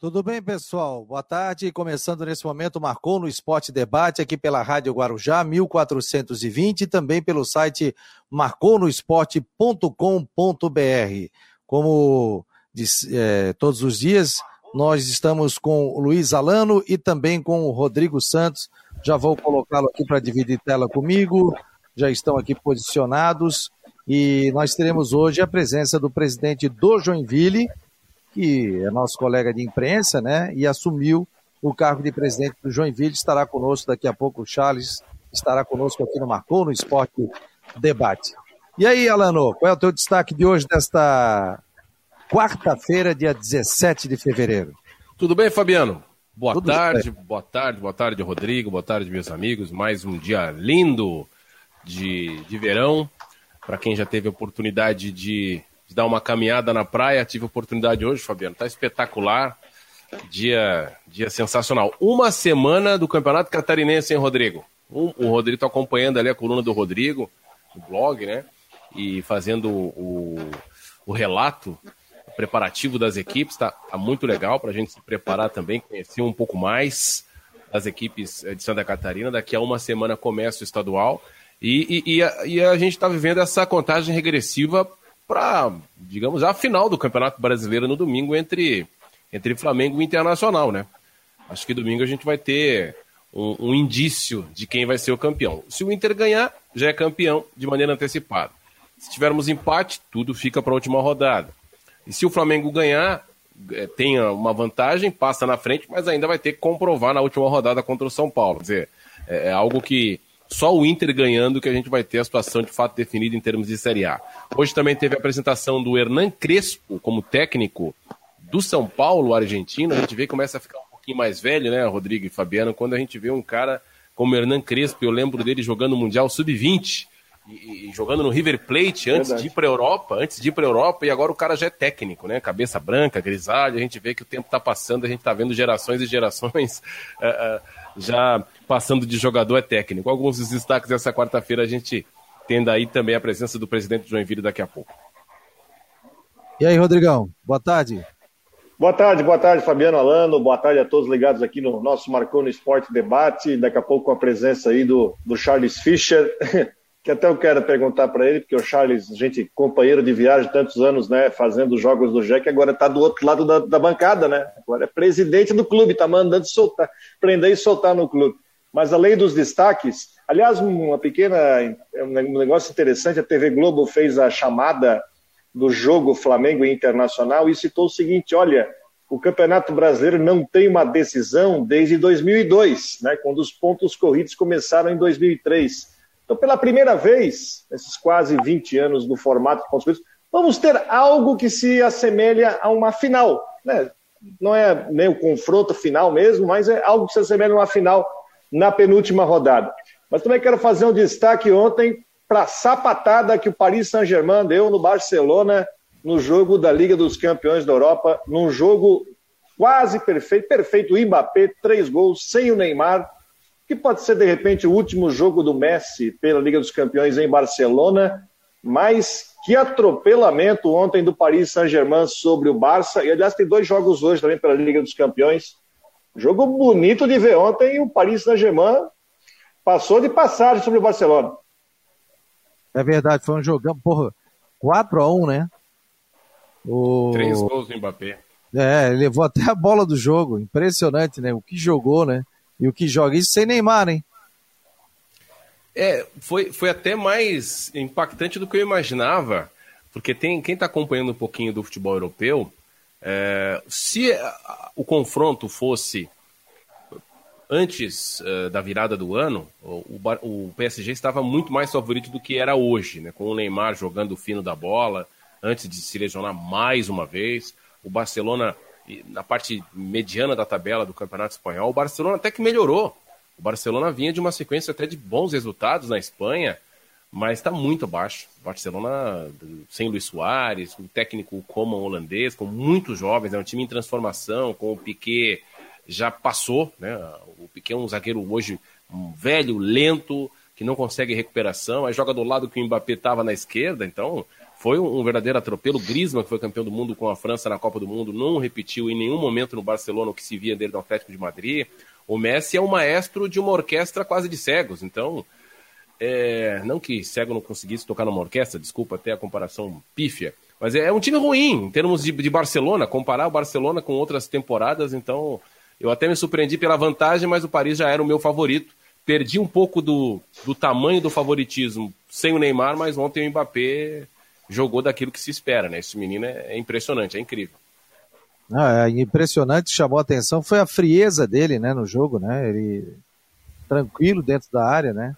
Tudo bem, pessoal? Boa tarde. Começando nesse momento, marcou no Esporte Debate aqui pela Rádio Guarujá, 1420, e também pelo site marconosport.com.br. Como diz, é, todos os dias, nós estamos com o Luiz Alano e também com o Rodrigo Santos. Já vou colocá-lo aqui para dividir tela comigo. Já estão aqui posicionados. E nós teremos hoje a presença do presidente do Joinville, que é nosso colega de imprensa, né? E assumiu o cargo de presidente do Joinville. Estará conosco daqui a pouco. O Charles estará conosco aqui no Marcou, no Esporte Debate. E aí, Alano, qual é o teu destaque de hoje, desta quarta-feira, dia 17 de fevereiro? Tudo bem, Fabiano? Boa Tudo tarde, bem. boa tarde, boa tarde, Rodrigo, boa tarde, meus amigos. Mais um dia lindo de, de verão. Para quem já teve a oportunidade de de dar uma caminhada na praia. Tive oportunidade hoje, Fabiano. Tá espetacular. Dia, dia sensacional. Uma semana do Campeonato Catarinense, hein, Rodrigo? Um, o Rodrigo tá acompanhando ali a coluna do Rodrigo, no blog, né? E fazendo o, o relato preparativo das equipes. Tá, tá muito legal para a gente se preparar também, conhecer um pouco mais das equipes de Santa Catarina. Daqui a uma semana começa o estadual. E, e, e, a, e a gente está vivendo essa contagem regressiva para, digamos, a final do Campeonato Brasileiro no domingo entre, entre Flamengo e Internacional, né? Acho que domingo a gente vai ter um, um, indício de quem vai ser o campeão. Se o Inter ganhar, já é campeão de maneira antecipada. Se tivermos empate, tudo fica para a última rodada. E se o Flamengo ganhar, é, tenha uma vantagem, passa na frente, mas ainda vai ter que comprovar na última rodada contra o São Paulo. Quer dizer, é, é algo que só o Inter ganhando que a gente vai ter a situação de fato definida em termos de Série A. Hoje também teve a apresentação do Hernan Crespo como técnico do São Paulo, argentino. A gente vê que começa a ficar um pouquinho mais velho, né, Rodrigo e Fabiano, quando a gente vê um cara como Hernan Crespo, eu lembro dele jogando o Mundial Sub-20 e, e, jogando no River Plate antes Verdade. de ir para a Europa, antes de ir para a Europa, e agora o cara já é técnico, né? Cabeça branca, grisalha, a gente vê que o tempo está passando, a gente está vendo gerações e gerações uh, uh, já passando de jogador é técnico. Alguns dos destaques dessa quarta-feira a gente tendo aí também a presença do presidente do Joinville daqui a pouco. E aí, Rodrigão, boa tarde. Boa tarde, boa tarde, Fabiano Alano. Boa tarde a todos ligados aqui no nosso Marcou no Esporte Debate. Daqui a pouco com a presença aí do, do Charles Fischer, que até eu quero perguntar para ele, porque o Charles, gente, companheiro de viagem tantos anos, né, fazendo jogos do Jack, agora está do outro lado da, da, bancada, né? Agora é presidente do clube, está mandando soltar, prender e soltar no clube. Mas além dos destaques, aliás, uma pequena, um negócio interessante, a TV Globo fez a chamada do jogo Flamengo Internacional e citou o seguinte, olha, o Campeonato Brasileiro não tem uma decisão desde 2002, né, quando os pontos corridos começaram em 2003. Então, pela primeira vez, nesses quase 20 anos do formato de corridos, vamos ter algo que se assemelha a uma final. Né? Não é nem o confronto final mesmo, mas é algo que se assemelha a uma final na penúltima rodada. Mas também quero fazer um destaque ontem para a sapatada que o Paris Saint-Germain deu no Barcelona no jogo da Liga dos Campeões da Europa, num jogo quase perfeito, perfeito o Mbappé, três gols, sem o Neymar, que pode ser de repente o último jogo do Messi pela Liga dos Campeões em Barcelona, mas que atropelamento ontem do Paris Saint-Germain sobre o Barça, e aliás tem dois jogos hoje também pela Liga dos Campeões, Jogo bonito de ver ontem, o Paris Saint-Germain passou de passagem sobre o Barcelona. É verdade, foi um jogão, porra, 4x1, né? O... Três gols do Mbappé. É, levou até a bola do jogo, impressionante, né? O que jogou, né? E o que joga isso sem Neymar, hein? É, foi, foi até mais impactante do que eu imaginava, porque tem quem está acompanhando um pouquinho do futebol europeu, é, se o confronto fosse antes uh, da virada do ano, o, o, PSG estava muito mais favorito do que era hoje, né? com o Neymar jogando o fino da bola, antes de se lesionar mais uma vez. O Barcelona, na parte mediana da tabela do Campeonato Espanhol, o Barcelona até que melhorou. O Barcelona vinha de uma sequência até de bons resultados na Espanha, mas está muito abaixo. Barcelona sem Luiz Soares, o técnico como holandês, com muitos jovens, é um time em transformação, com o Piquet já passou, né? O Piquet é um zagueiro hoje um velho, lento, que não consegue recuperação, aí joga do lado que o Mbappé estava na esquerda, então foi um, verdadeiro atropelo. Griezmann, que foi campeão do mundo com a França na Copa do Mundo, não repetiu em nenhum momento no Barcelona o que se via dele no Atlético de Madrid. O Messi é um maestro de uma orquestra quase de cegos, então é, não que cego não conseguisse tocar numa orquestra, desculpa até a comparação pífia, mas é, é um time ruim em termos de, de, Barcelona, comparar o Barcelona com outras temporadas, então eu até me surpreendi pela vantagem, mas o Paris já era o meu favorito. Perdi um pouco do, do tamanho do favoritismo sem o Neymar, mas ontem o Mbappé jogou daquilo que se espera, né? Esse menino é, é impressionante, é incrível. Ah, é impressionante, chamou a atenção foi a frieza dele, né, no jogo, né? Ele tranquilo dentro da área, né?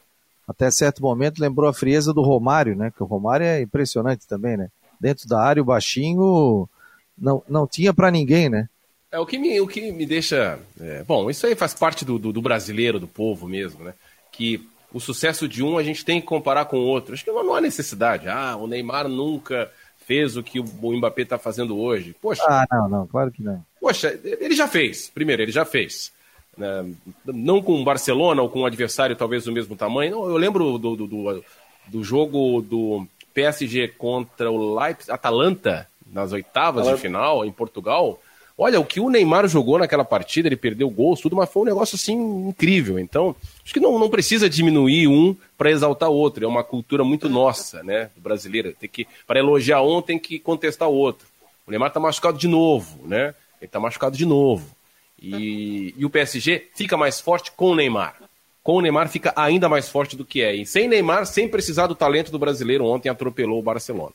até certo momento lembrou a frieza do Romário, né? Que o Romário é impressionante também, né? Dentro da área, o baixinho não, não tinha para ninguém, né? É o que me, o que me deixa. É, bom, isso aí faz parte do, do, do, brasileiro, do povo mesmo, né? Que o sucesso de um a gente tem que comparar com o outro. Acho que não, não há necessidade. Ah, o Neymar nunca fez o que o Mbappé está fazendo hoje. Poxa. Ah, não, não, claro que não. Poxa, ele já fez. Primeiro, ele já fez. Né? Não com o Barcelona ou com um adversário talvez do mesmo tamanho. Eu lembro do, do, do, do jogo do PSG contra o Leipzig, Atalanta, nas oitavas de final, em Portugal. Olha, o que o Neymar jogou naquela partida, ele perdeu gols, tudo, mas foi um negócio assim incrível. Então, acho que não, não precisa diminuir um para exaltar o outro. É uma cultura muito nossa, né, brasileira. Tem que para elogiar um tem que contestar o outro. O Neymar está machucado de novo, né? Ele está machucado de novo. E, e o PSG fica mais forte com o Neymar. Com o Neymar fica ainda mais forte do que é. E sem Neymar, sem precisar do talento do brasileiro, ontem atropelou o Barcelona.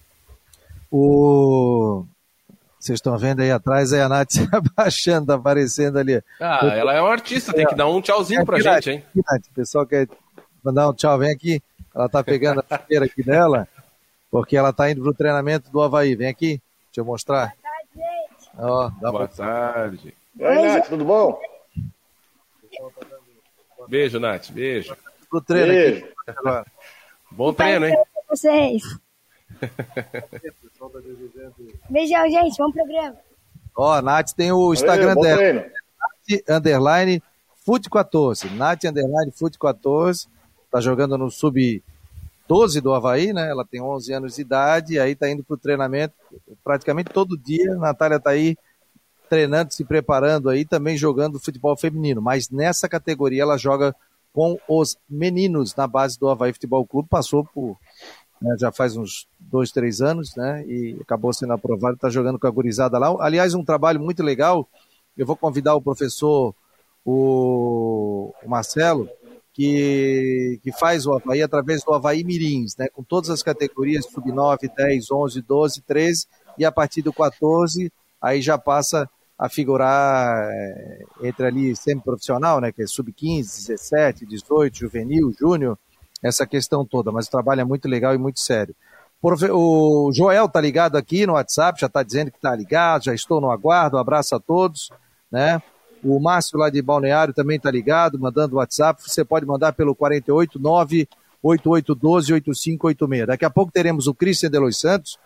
O... Vocês estão vendo aí atrás, aí a Nath se abaixando, tá aparecendo ali. Ah, ela é uma artista, tem que dar um tchauzinho pra gente, hein? Nath, o pessoal quer mandar um tchau, vem aqui. Ela tá pegando a chuteira aqui dela, porque ela tá indo pro treinamento do Havaí. Vem aqui, deixa eu mostrar. Boa tarde, gente. Ó, Boa pra... tarde. Oi, Nath, tudo bom? Beijo, Nath, beijo. Pro treino beijo. aqui. Bom treino, hein? vocês. Beijão, gente. Bom programa. Ó, a Nath tem o Instagram dela. Nath underline Fute 14. Nath underline Fute 14. Tá jogando no sub 12 do Havaí, né? Ela tem 11 anos de idade, aí tá indo pro treinamento praticamente todo dia. A Natália tá aí treinando, se preparando aí, também jogando futebol feminino. Mas nessa categoria ela joga com os meninos na base do Havaí Futebol Clube. Passou por né, já faz uns dois, três anos, né? E acabou sendo aprovado, está jogando com a gurizada lá. Aliás, um trabalho muito legal. Eu vou convidar o professor, o, o Marcelo, que, que faz o Havaí através do Havaí Mirins, né? Com todas as categorias, sub-9, 10, 11, 12, 13, e a partir do 14, aí já passa a figurar é, entre ali semi-profissional, né, que é sub-15, 17, 18, juvenil, júnior, essa questão toda, mas o trabalho é muito legal e muito sério. O Joel tá ligado aqui no WhatsApp, já está dizendo que está ligado, já estou no aguardo, um abraço a todos, né? O Márcio lá de Balneário também está ligado, mandando WhatsApp, você pode mandar pelo 489 8812 8586. Daqui a pouco teremos o Cristian de Los Santos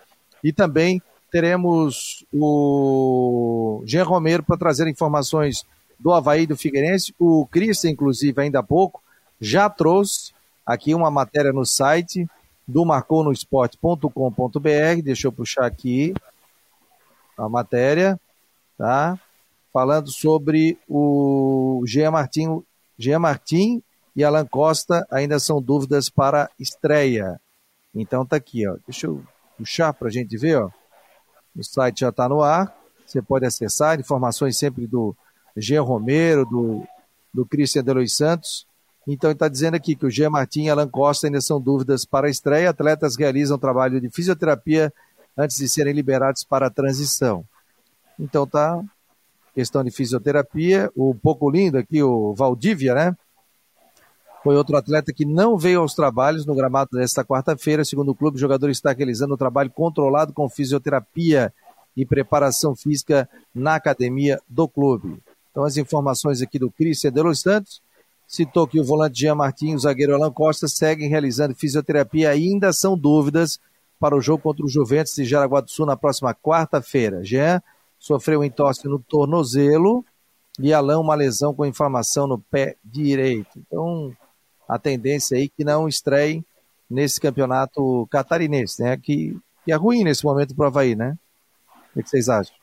e também teremos o Jean Romero para trazer informações do Havaí do Figueirense. O Cristian, inclusive, ainda há pouco, já trouxe aqui uma matéria no site do marconosport.com.br. Deixa eu puxar aqui a matéria, tá? Falando sobre o Jean Martin, Jean Martin e Alan Costa ainda são dúvidas para estreia. Então tá aqui, ó. Deixa eu puxar para a gente ver, ó. O site já está no ar. Você pode acessar informações sempre do Jean Romero, do, do de Los Santos. Então, ele está dizendo aqui que o Jean Martin e Alan Costa ainda são dúvidas para a estreia. Atletas realizam trabalho de fisioterapia antes de serem liberados para a transição. Então, tá questão de fisioterapia. O pouco lindo aqui, o Valdívia, né? Foi outro atleta que não veio aos trabalhos no gramado desta quarta-feira. Segundo o clube, o jogador está realizando um trabalho controlado com fisioterapia e preparação física na academia do clube. Então, as informações aqui do Cristian de Santos. Citou que o volante Jean Martins e o zagueiro Alan Costa seguem realizando fisioterapia. Ainda são dúvidas para o jogo contra o Juventus de Jaraguá do Sul na próxima quarta-feira. Jean sofreu um entorse no tornozelo e Alan uma lesão com inflamação no pé direito. Então, a tendência aí que não estreiem nesse campeonato catarinense, né? Que, que é ruim nesse momento para o Havaí, né? O que vocês acham?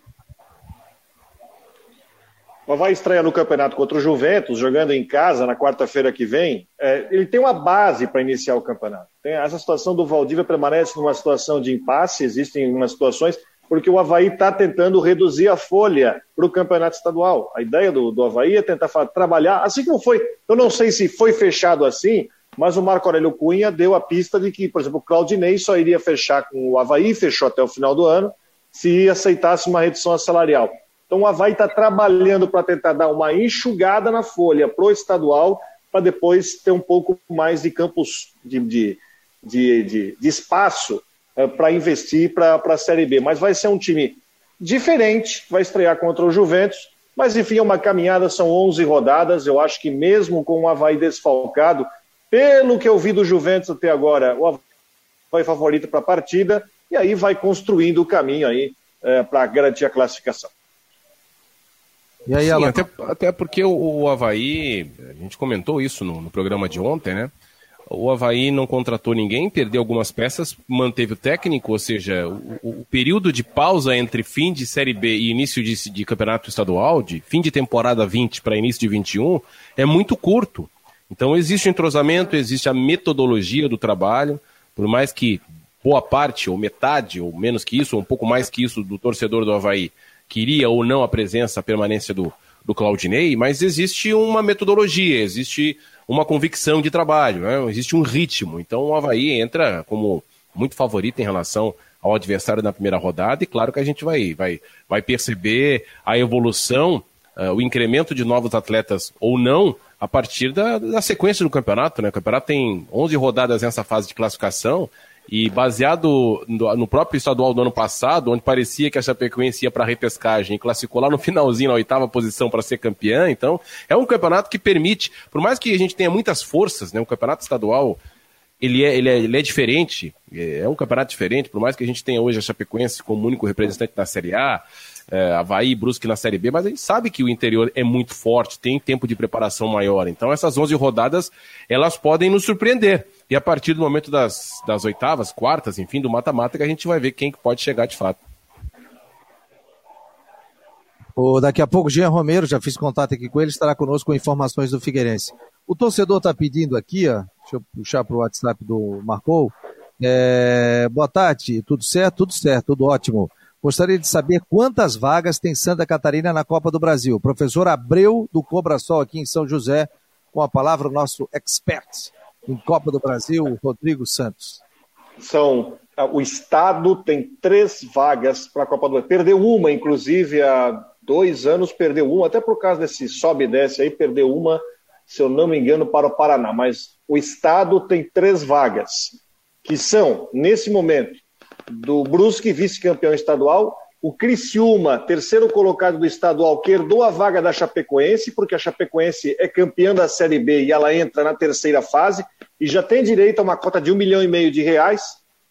O Havaí estreia no campeonato contra o Juventus, jogando em casa na quarta-feira que vem. É, ele tem uma base para iniciar o campeonato. Tem, essa situação do Valdívia permanece numa situação de impasse, existem umas situações, porque o Havaí está tentando reduzir a folha para o campeonato estadual. A ideia do, do Havaí é tentar trabalhar, assim como foi. Eu não sei se foi fechado assim, mas o Marco Aurélio Cunha deu a pista de que, por exemplo, o Claudinei só iria fechar com o Havaí, fechou até o final do ano, se aceitasse uma redução salarial. Então o Havaí está trabalhando para tentar dar uma enxugada na folha pro estadual, para depois ter um pouco mais de campos de, de, de, de, de espaço é, para investir para a Série B. Mas vai ser um time diferente, vai estrear contra o Juventus, mas enfim, é uma caminhada, são 11 rodadas. Eu acho que mesmo com o Havaí desfalcado, pelo que eu vi do Juventus até agora, o Havaí favorito para a partida, e aí vai construindo o caminho aí é, para garantir a classificação. E aí, Sim, até, até porque o, o Havaí, a gente comentou isso no, no, programa de ontem, né? O Havaí não contratou ninguém, perdeu algumas peças, manteve o técnico, ou seja, o, o período de pausa entre fim de Série B e início de, de campeonato estadual, de fim de temporada 20 para início de 21, é muito curto. Então existe o entrosamento, existe a metodologia do trabalho, por mais que boa parte, ou metade, ou menos que isso, ou um pouco mais que isso do torcedor do Havaí queria ou não a presença, a permanência do, do Claudinei, mas existe uma metodologia, existe uma convicção de trabalho, né? existe um ritmo. Então o Havaí entra como muito favorito em relação ao adversário na primeira rodada, e claro que a gente vai, vai, vai perceber a evolução, uh, o incremento de novos atletas ou não, a partir da, da sequência do campeonato. Né? O campeonato tem 11 rodadas nessa fase de classificação, e baseado no, próprio estadual do ano passado, onde parecia que a Chapecoense ia para a repescagem e classificou lá no finalzinho, na oitava posição, para ser campeã, então é um campeonato que permite, por mais que a gente tenha muitas forças, né, o campeonato estadual ele é, ele, é, ele é diferente, é um campeonato diferente, por mais que a gente tenha hoje a Chapecoense como único representante da Série A, é, Havaí Brusque na Série B, mas a gente sabe que o interior é muito forte, tem tempo de preparação maior. Então essas 11 rodadas, elas podem nos surpreender. E a partir do momento das, das oitavas, quartas, enfim, do mata-mata, que a gente vai ver quem que pode chegar de fato. O, daqui a pouco, Jean Romero, já fiz contato aqui com ele, estará conosco com informações do Figueirense. O torcedor está pedindo aqui, ó, deixa eu puxar para o WhatsApp do Marcou. É, boa tarde, tudo certo? Tudo certo, tudo ótimo. Gostaria de saber quantas vagas tem Santa Catarina na Copa do Brasil. Professor Abreu do Cobra Sol aqui em São José, com a palavra o nosso expert em Copa do Brasil, Rodrigo Santos. São ah, o estado tem três vagas para a Copa do Brasil. Perdeu uma, inclusive, há dois anos perdeu uma, até por causa desse sobe e desce aí, perdeu uma, se eu não me engano, para o Paraná. Mas o estado tem três vagas, que são, nesse momento, do Brusque, vice-campeão estadual. O Criciúma, terceiro colocado do estadual, que herdou a vaga da Chapecoense, porque a Chapecoense é campeã da Série B e ela entra na terceira fase e já tem direito a uma cota de um milhão e meio de reais,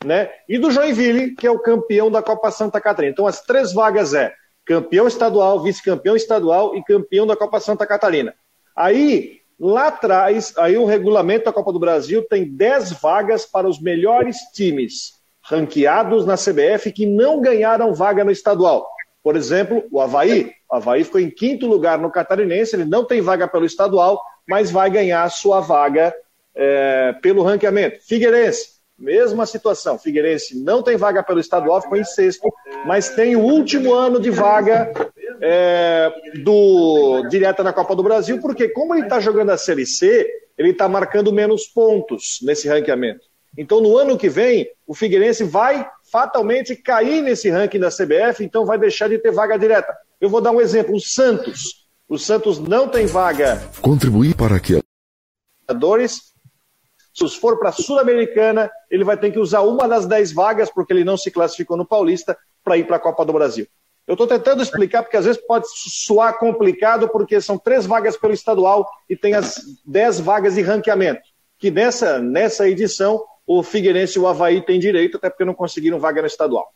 né? E do Joinville, que é o campeão da Copa Santa Catarina. Então as três vagas é campeão estadual, vice-campeão estadual e campeão da Copa Santa Catarina. Aí, lá atrás, aí o regulamento da Copa do Brasil tem 10 vagas para os melhores times ranqueados na CBF que não ganharam vaga no estadual. Por exemplo, o Havaí. O Havaí ficou em quinto lugar no Catarinense, ele não tem vaga pelo estadual, mas vai ganhar sua vaga é, pelo ranqueamento. Figueirense, mesma situação. Figueirense não tem vaga pelo estadual, ficou em sexto, mas tem o último ano de vaga é, do direta na Copa do Brasil, porque como ele está jogando a Série C, ele está marcando menos pontos nesse ranqueamento. Então, no ano que vem, o Figueirense vai fatalmente cair nesse ranking da CBF, então vai deixar de ter vaga direta. Eu vou dar um exemplo: o Santos. O Santos não tem vaga. Contribuir para que. Se for para a Sul-Americana, ele vai ter que usar uma das dez vagas, porque ele não se classificou no Paulista, para ir para a Copa do Brasil. Eu estou tentando explicar, porque às vezes pode soar complicado, porque são três vagas pelo estadual e tem as dez vagas de ranqueamento. Que nessa, nessa edição o Figueirense e o Havaí têm direito, até porque não conseguiram vaga no estadual.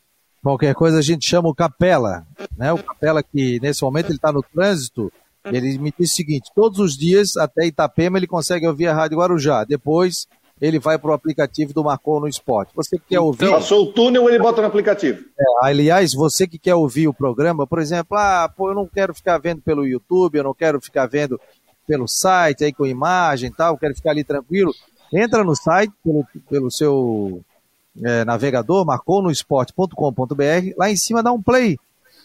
Qualquer coisa a gente chama o Capela, né? O Capela que nesse momento ele está no trânsito, ele me disse o seguinte, todos os dias até Itapema ele consegue ouvir a Rádio Guarujá, depois ele vai para o aplicativo do Marcou no Esporte. Você que quer ouvir. Então, passou o túnel, ele bota no aplicativo. É, aliás, você que quer ouvir o programa, por exemplo, ah, pô, eu não quero ficar vendo pelo YouTube, eu não quero ficar vendo pelo site aí com imagem e tal, quero ficar ali tranquilo. Entra no site pelo, pelo seu é, navegador, marcou no esporte.com.br, lá em cima dá um play.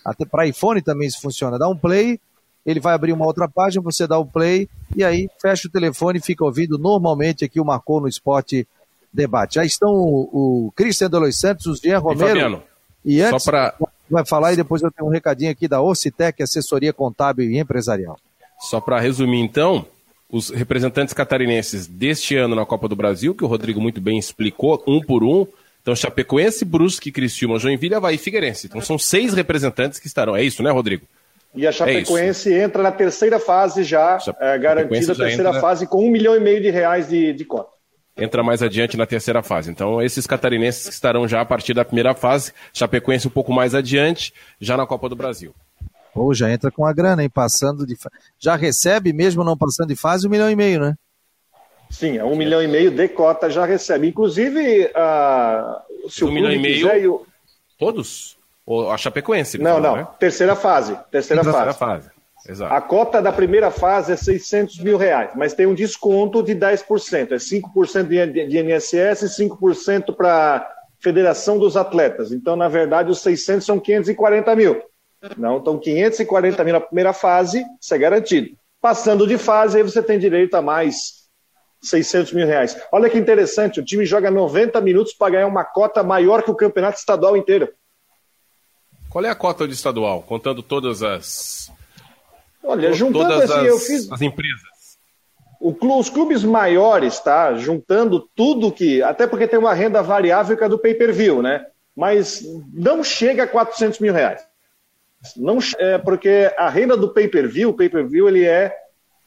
Até para iPhone também isso funciona. Dá um play, ele vai abrir uma outra página, você dá o play e aí fecha o telefone e fica ouvindo normalmente aqui o Marcou no Esporte Debate. Já estão o, o Cristian Delois Santos, o Jean Romero. E, Fabiano, e antes, pra... vai falar e depois eu tenho um recadinho aqui da Ocitec, assessoria contábil e empresarial. Só para resumir então, os representantes catarinenses deste ano na Copa do Brasil, que o Rodrigo muito bem explicou, um por um, então, Chapecoense, Brusque, Criciúma, Joinville, Havaí e Figueirense. Então, são seis representantes que estarão. É isso, né, Rodrigo? E a Chapecoense é entra na terceira fase já, é, garantida a terceira entra... fase com um milhão e meio de reais de, de cota. Entra mais adiante na terceira fase. Então, esses catarinenses que estarão já a partir da primeira fase, Chapecoense um pouco mais adiante, já na Copa do Brasil. Ou já entra com a grana, hein? Passando de. Já recebe, mesmo não passando de fase, um milhão e meio, né? Sim, é um milhão e meio de cota já recebe. Inclusive, uh, se um o milhão e meio. Quiser, eu... Todos? Ou a Chapecoense? Não, não. Né? Terceira fase. Terceira, terceira fase. fase. Exato. A cota da primeira fase é 600 mil reais, mas tem um desconto de 10%. É 5% de INSS e 5% para Federação dos Atletas. Então, na verdade, os 600 são 540 mil. Não, então 540 mil na primeira fase, isso é garantido. Passando de fase, aí você tem direito a mais 600 mil reais. Olha que interessante, o time joga 90 minutos para ganhar uma cota maior que o campeonato estadual inteiro. Qual é a cota de estadual, contando todas as. Olha, juntando todas assim, as, eu fiz. As empresas. O, os clubes maiores, tá? Juntando tudo que. Até porque tem uma renda variável que é do pay per view, né? Mas não chega a 400 mil reais. Não, é porque a renda do pay per view, o pay per view ele é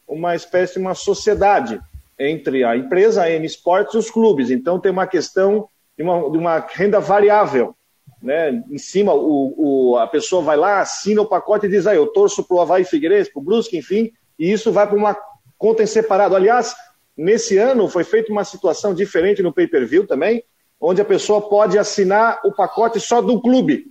uma espécie de uma sociedade entre a empresa, a M Sports e os clubes. Então tem uma questão de uma, de uma renda variável né? Em cima, o, o, a pessoa vai lá, assina o pacote e diz, ah, eu torço para o Havaí Figueirense, para o Brusque, enfim, e isso vai para uma conta em separado. Aliás, nesse ano foi feita uma situação diferente no pay-per-view também, onde a pessoa pode assinar o pacote só do clube.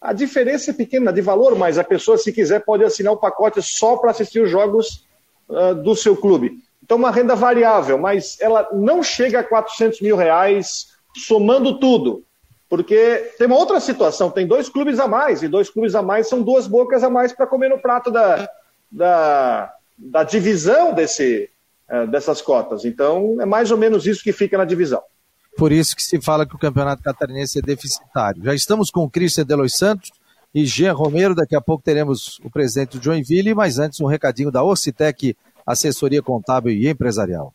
A diferença é pequena de valor, mas a pessoa, se quiser, pode assinar o pacote só para assistir os jogos uh, do seu clube. Então, uma renda variável, mas ela não chega a 400 mil reais somando tudo. Porque tem uma outra situação, tem dois clubes a mais, e dois clubes a mais são duas bocas a mais para comer no prato da, da, da divisão desse, é, dessas cotas. Então, é mais ou menos isso que fica na divisão. Por isso que se fala que o campeonato catarinense é deficitário. Já estamos com o Cristian Delois Santos e Jean Romero. Daqui a pouco teremos o presidente do Joinville, mas antes um recadinho da Ocitec, assessoria contábil e empresarial.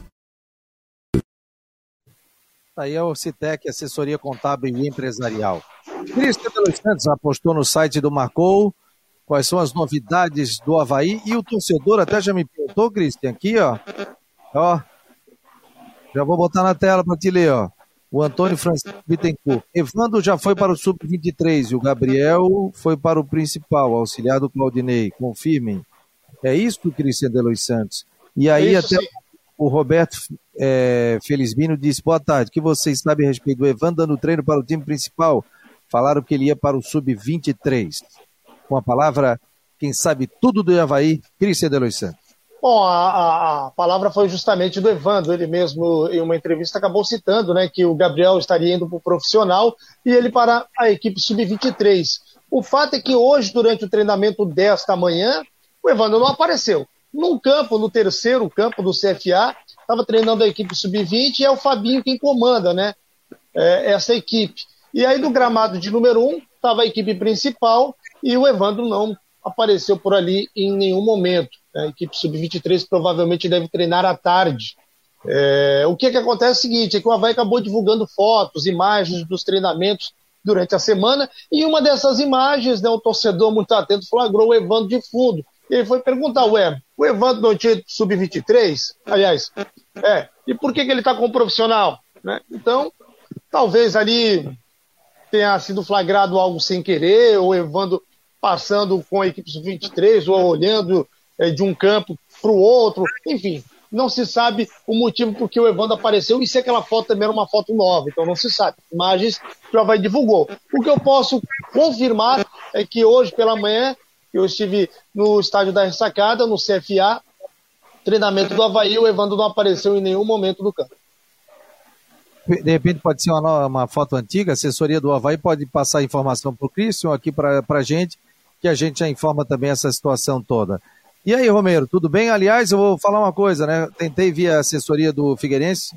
Aí é o Citec, assessoria contábil e empresarial. Cristian Delos Santos apostou no site do Marcou. Quais são as novidades do Havaí? E o torcedor até já me perguntou, Cristian, aqui, ó. Ó. Já vou botar na tela para te ler, ó. O Antônio Francisco Bittencourt. Evandro já foi para o Sub-23 e o Gabriel foi para o principal, auxiliar do Claudinei. Confirmem. É isso, Cristian Delos Santos. E aí, isso, até sim. o Roberto é, Felizmino disse: Boa tarde. O que vocês sabem a respeito do Evan dando treino para o time principal? Falaram que ele ia para o Sub-23. Com a palavra, quem sabe tudo do Havaí, Cristian Delois Santos. Bom, a, a, a, palavra foi justamente do Evandro, ele mesmo em uma entrevista acabou citando né, que o Gabriel estaria indo para o profissional e ele para a equipe sub-23. O fato é que hoje, durante o treinamento desta manhã, o Evandro não apareceu. Num campo, no terceiro campo do CFA, estava treinando a equipe sub-20 e é o Fabinho quem comanda, né? É, essa equipe. E aí, do gramado de número um, estava a equipe principal e o Evandro não apareceu por ali em nenhum momento. A equipe sub-23 provavelmente deve treinar à tarde. É, o que, que acontece é o seguinte, é que o Havaí acabou divulgando fotos, imagens dos treinamentos durante a semana, e uma dessas imagens, né, um torcedor muito atento flagrou o Evandro de fundo. Ele foi perguntar, ué, o Evandro não tinha sub-23? Aliás, é, e por que, que ele está com o profissional? Né? Então, talvez ali tenha sido flagrado algo sem querer, ou Evandro passando com a equipe sub-23, ou olhando é, de um campo para o outro, enfim, não se sabe o motivo por que o Evandro apareceu e se aquela foto também era uma foto nova, então não se sabe. Imagens que o Havaí divulgou. O que eu posso confirmar é que hoje pela manhã eu estive no estádio da Ressacada, no CFA, treinamento do Havaí, o Evandro não apareceu em nenhum momento do campo. De repente pode ser uma, uma foto antiga, a assessoria do Havaí pode passar informação para o Christian aqui para a gente, que a gente já informa também essa situação toda. E aí, Romero, tudo bem? Aliás, eu vou falar uma coisa, né? Tentei via assessoria do Figueirense,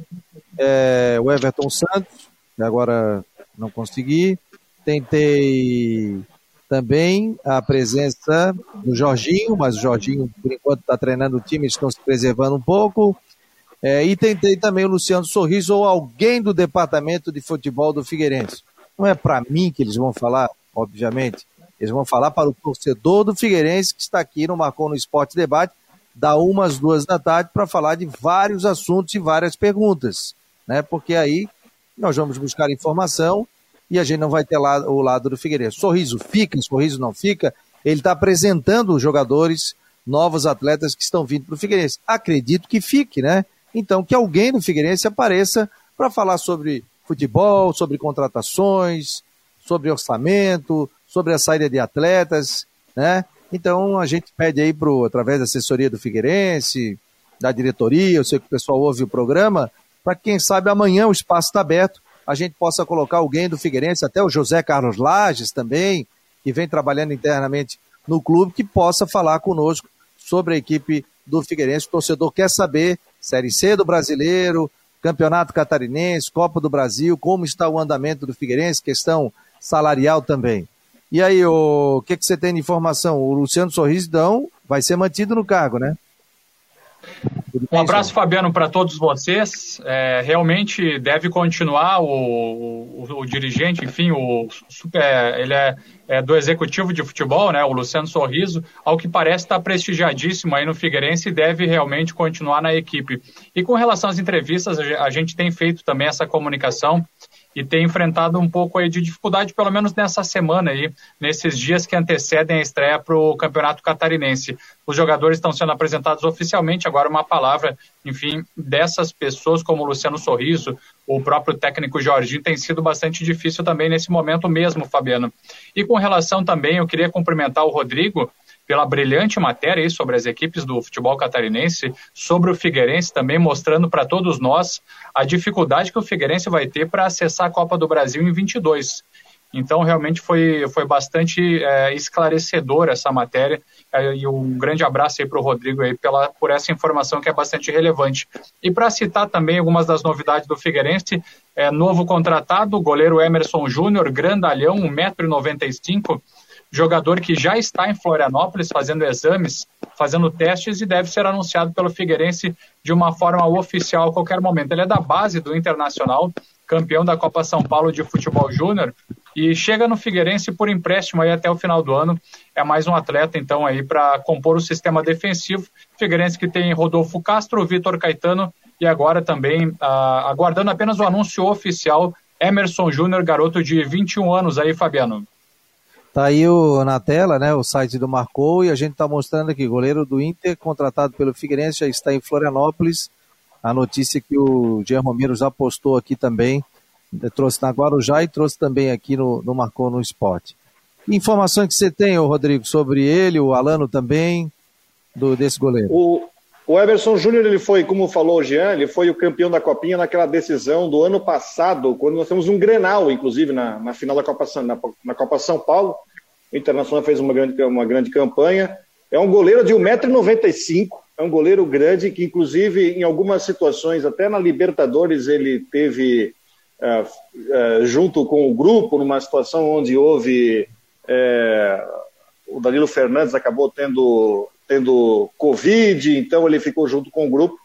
é, o Everton Santos, agora não consegui. Tentei também a presença do Jorginho, mas o Jorginho, por enquanto, está treinando o time, estão se preservando um pouco. É, e tentei também o Luciano Sorriso ou alguém do departamento de futebol do Figueirense. Não é para mim que eles vão falar, obviamente, eles vão falar para o torcedor do Figueirense que está aqui no Marcou no Esporte Debate, da umas duas da tarde, para falar de vários assuntos e várias perguntas, né? Porque aí nós vamos buscar informação e a gente não vai ter lá o lado do Figueirense. Sorriso fica, sorriso não fica. Ele está apresentando os jogadores, novos atletas que estão vindo para o Figueirense. Acredito que fique, né? Então que alguém do Figueirense apareça para falar sobre futebol, sobre contratações, sobre orçamento, sobre a saída de atletas, né? Então a gente pede aí pro, através da assessoria do Figueirense, da diretoria, eu sei que o pessoal ouve o programa, para quem sabe amanhã o espaço está aberto, a gente possa colocar alguém do Figueirense, até o José Carlos Lages também, que vem trabalhando internamente no clube, que possa falar conosco sobre a equipe do Figueirense. O torcedor quer saber Série C do Brasileiro, Campeonato Catarinense, Copa do Brasil, como está o andamento do Figueirense, questão salarial também. E aí, o que, que você tem de informação? O Luciano Sorrisão vai ser mantido no cargo, né? Um abraço, Fabiano, para todos vocês. É, realmente deve continuar o, o, o, dirigente, enfim, o super, ele é, é, do executivo de futebol, né? O Luciano Sorriso, ao que parece está prestigiadíssimo aí no Figueirense e deve realmente continuar na equipe. E com relação às entrevistas, a gente tem feito também essa comunicação e tem enfrentado um pouco aí de dificuldade, pelo menos nessa semana aí, nesses dias que antecedem a estreia para o Campeonato Catarinense. Os jogadores estão sendo apresentados oficialmente, agora uma palavra, enfim, dessas pessoas como o Luciano Sorriso, o próprio técnico Jorginho, tem sido bastante difícil também nesse momento mesmo, Fabiano. E com relação também, eu queria cumprimentar o Rodrigo, pela brilhante matéria sobre as equipes do futebol catarinense, sobre o Figueirense também mostrando para todos nós a dificuldade que o Figueirense vai ter para acessar a Copa do Brasil em 22. Então, realmente foi, foi bastante é, esclarecedor essa matéria. É, e um grande abraço aí para o Rodrigo aí pela, por essa informação que é bastante relevante. E para citar também algumas das novidades do Figueirense, é, novo contratado, goleiro Emerson Júnior, grandalhão, 1,95m, jogador que já está em Florianópolis fazendo exames, fazendo testes e deve ser anunciado pelo Figueirense de uma forma oficial a qualquer momento. Ele é da base do Internacional, campeão da Copa São Paulo de Futebol Júnior e chega no Figueirense por empréstimo aí até o final do ano. É mais um atleta então aí para compor o sistema defensivo. Figueirense que tem Rodolfo Castro, Vitor Caetano e agora também ah, aguardando apenas o anúncio oficial Emerson Júnior, garoto de 21 anos aí, Fabiano. Tá aí o, na tela, né, o site do Marcou e a gente está mostrando aqui, goleiro do Inter, contratado pelo Figueirense, já está em Florianópolis. A notícia que o Jean Romero já postou aqui também, trouxe na Guarujá e trouxe também aqui no, no Marcou no Esporte. Informações que você tem, Rodrigo, sobre ele, o Alano também, do, desse goleiro? O, o Everson Júnior, ele foi, como falou o Jean, ele foi o campeão da Copinha naquela decisão do ano passado, quando nós temos um Grenal, inclusive, na, na final da Copa, na, na Copa São Paulo. O Internacional fez uma grande, uma grande campanha. É um goleiro de 1,95m, é um goleiro grande que, inclusive, em algumas situações, até na Libertadores, ele teve uh, uh, junto com o grupo, numa situação onde houve uh, o Danilo Fernandes acabou tendo, tendo Covid, então ele ficou junto com o grupo.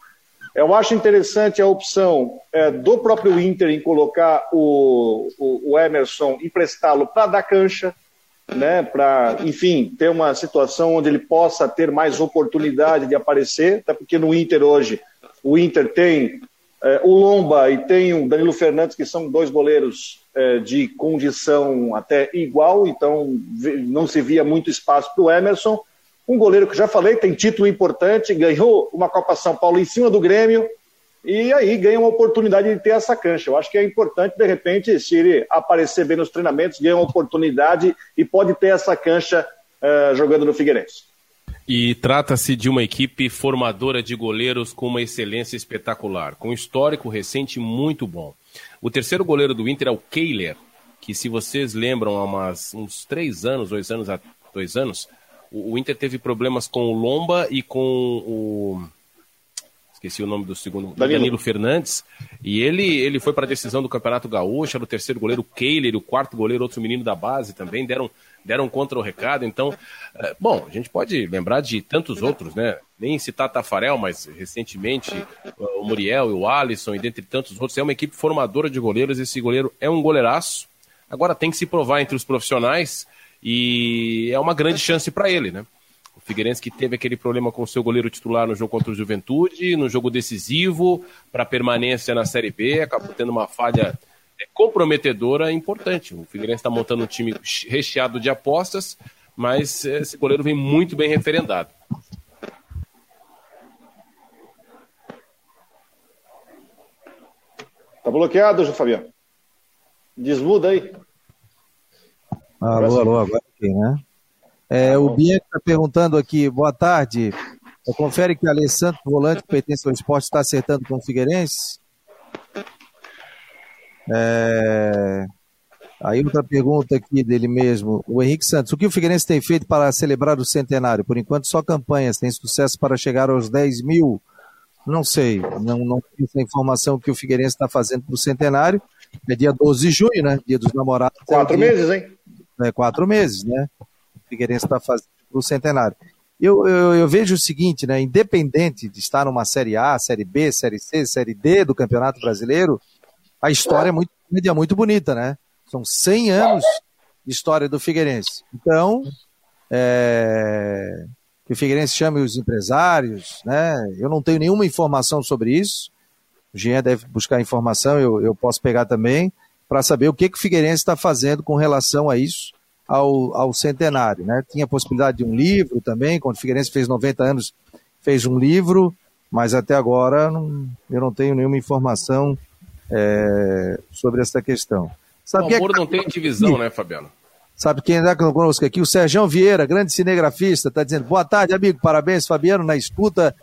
Eu acho interessante a opção é, do próprio Inter em colocar o, o, o Emerson, emprestá-lo para dar cancha, né, para, enfim, ter uma situação onde ele possa ter mais oportunidade de aparecer, até porque no Inter hoje, o Inter tem é, o Lomba e tem o Danilo Fernandes, que são dois goleiros é, de condição até igual, então não se via muito espaço para o Emerson. Um goleiro que já falei, tem título importante, ganhou uma Copa São Paulo em cima do Grêmio, e aí ganha uma oportunidade de ter essa cancha. Eu acho que é importante, de repente, se ele aparecer bem nos treinamentos, ganha uma oportunidade e pode ter essa cancha uh, jogando no Figueirense. E trata-se de uma equipe formadora de goleiros com uma excelência espetacular, com um histórico recente muito bom. O terceiro goleiro do Inter é o Kehler, que se vocês lembram, há umas, uns três anos, dois anos, dois anos, o, Inter teve problemas com o Lomba e com o esqueci o nome do segundo, Danilo, Danilo Fernandes, e ele, ele foi para a decisão do Campeonato Gaúcho, era o terceiro goleiro, o Keiler, o quarto goleiro, outro menino da base também, deram, deram contra o recado, então, é, bom, a gente pode lembrar de tantos outros, né, nem citar Tafarel, mas recentemente o Muriel e o Alisson, e dentre tantos outros, é uma equipe formadora de goleiros, esse goleiro é um goleiraço, agora tem que se provar entre os profissionais, e é uma grande chance para ele, né? O Figueirense que teve aquele problema com o seu goleiro titular no jogo contra o Juventude, no jogo decisivo para permanência na Série B, acabou tendo uma falha é, comprometedora importante. O Figueirense está montando um time recheado de apostas, mas esse goleiro vem muito bem referendado. Tá bloqueado, Fabiano. Desmuda aí. Alô, alô, agora aqui, né? É, o Bianco está perguntando aqui, boa tarde. Confere que o Alessandro, volante que pertence ao esporte, está acertando com o Figueirense? É... Aí outra pergunta aqui dele mesmo. O Henrique Santos, o que o Figueirense tem feito para celebrar o centenário? Por enquanto, só campanhas. Tem sucesso para chegar aos 10 mil? Não sei. Não, não tenho essa informação que o Figueirense está fazendo para o centenário. É dia 12 de junho, né? Dia dos namorados. Quatro é dia... meses, hein? É, quatro meses, né? O Figueirense está fazendo o centenário. Eu, eu, eu, vejo o seguinte, né? Independente de estar numa Série A, Série B, Série C, Série D do Campeonato Brasileiro, a história é muito, é muito bonita, né? São 100 anos de história do Figueirense. Então, é, que o Figueirense chame os empresários, né? Eu não tenho nenhuma informação sobre isso. O Jean deve buscar informação, eu, eu posso pegar também para saber o que, que o Figueirense está fazendo com relação a isso, ao, ao centenário. Né? Tinha a possibilidade de um livro também, quando o Figueirense fez 90 anos, fez um livro, mas até agora não, eu não tenho nenhuma informação é, sobre essa questão. Sabe o amor é que... não tem divisão, né, Fabiano? Sabe quem está conosco aqui? O Sérgio Vieira, grande cinegrafista, está dizendo: boa tarde, amigo, parabéns, Fabiano, na escuta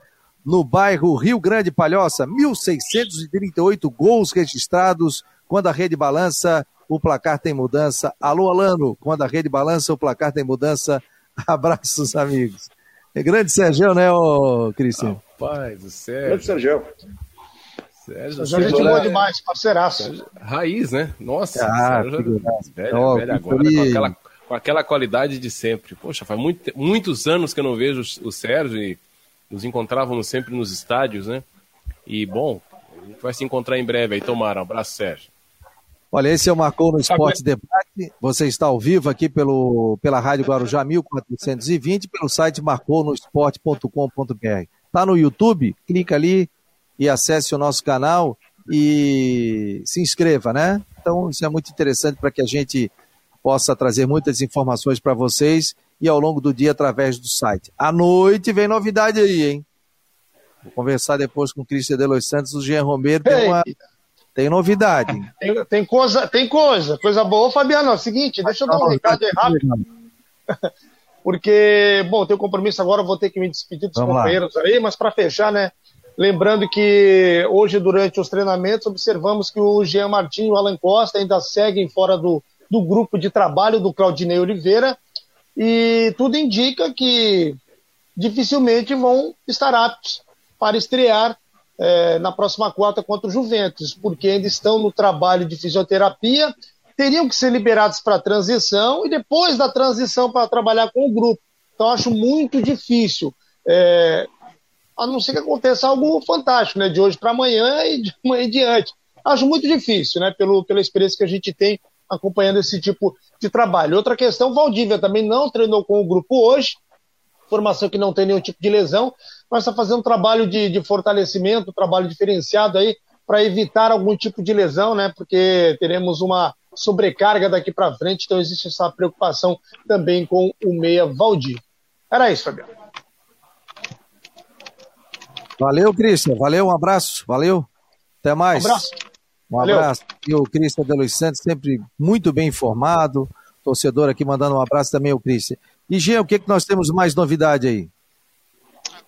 no bairro Rio Grande Palhoça, 1.638 gols registrados quando a rede balança, o placar tem mudança. Alô, Alano, quando a rede balança, o placar tem mudança. Abraços, amigos. É grande Sérgio, né, ô Cristian? Rapaz, o Sérgio. Grande Sérgio. Sérgio, Sérgio gente boa demais, parceiraço. Sérgio, raiz, né? Nossa, ah, Sérgio, velho, oh, velho agora, com aquela, com aquela qualidade de sempre. Poxa, faz muito, muitos anos que eu não vejo o Sérgio e nos encontrávamos sempre nos estádios, né? E, bom, a gente vai se encontrar em breve aí, tomara. Um abraço, Sérgio. Olha, esse é o Marcou no Esporte Debate. Você está ao vivo aqui pelo, pela Rádio Guarujá 1420, pelo site marconosport.com.br. Está no YouTube? Clica ali e acesse o nosso canal e se inscreva, né? Então, isso é muito interessante para que a gente possa trazer muitas informações para vocês e ao longo do dia através do site. À noite vem novidade aí, hein? Vou conversar depois com o Cristian Delos Santos, o Jean Romero tem uma tem novidade. Tem, tem, coisa, tem coisa, coisa boa. Fabiano, é o seguinte, deixa eu dar um recado aí rápido. Porque, bom, tenho compromisso agora, vou ter que me despedir dos Vamos companheiros lá. aí, mas para fechar, né? Lembrando que hoje, durante os treinamentos, observamos que o Jean Martins e o Alan Costa ainda seguem fora do, do grupo de trabalho do Claudinei Oliveira. E tudo indica que dificilmente vão estar aptos para estrear é, na próxima quarta contra o Juventus, porque ainda estão no trabalho de fisioterapia teriam que ser liberados para a transição e depois da transição para trabalhar com o grupo. Então, acho muito difícil. É, a não ser que aconteça algo fantástico, né? De hoje para amanhã e de amanhã em diante. Acho muito difícil, né? Pelo, pela experiência que a gente tem acompanhando esse tipo de trabalho. Outra questão, Valdívia também não treinou com o grupo hoje, formação que não tem nenhum tipo de lesão, mas está fazendo um trabalho de, de fortalecimento, um trabalho diferenciado aí para evitar algum tipo de lesão, né? Porque teremos uma sobrecarga daqui para frente, então existe essa preocupação também com o meia Valdir. Era isso, Fabiano. Valeu, Cristian. Valeu, um abraço. Valeu. Até mais. Um abraço. Um Valeu. abraço. E o Cristian de Luiz Santos, sempre muito bem informado. Torcedor aqui mandando um abraço também ao Cristian. E, Jean, o que, que nós temos mais novidade aí?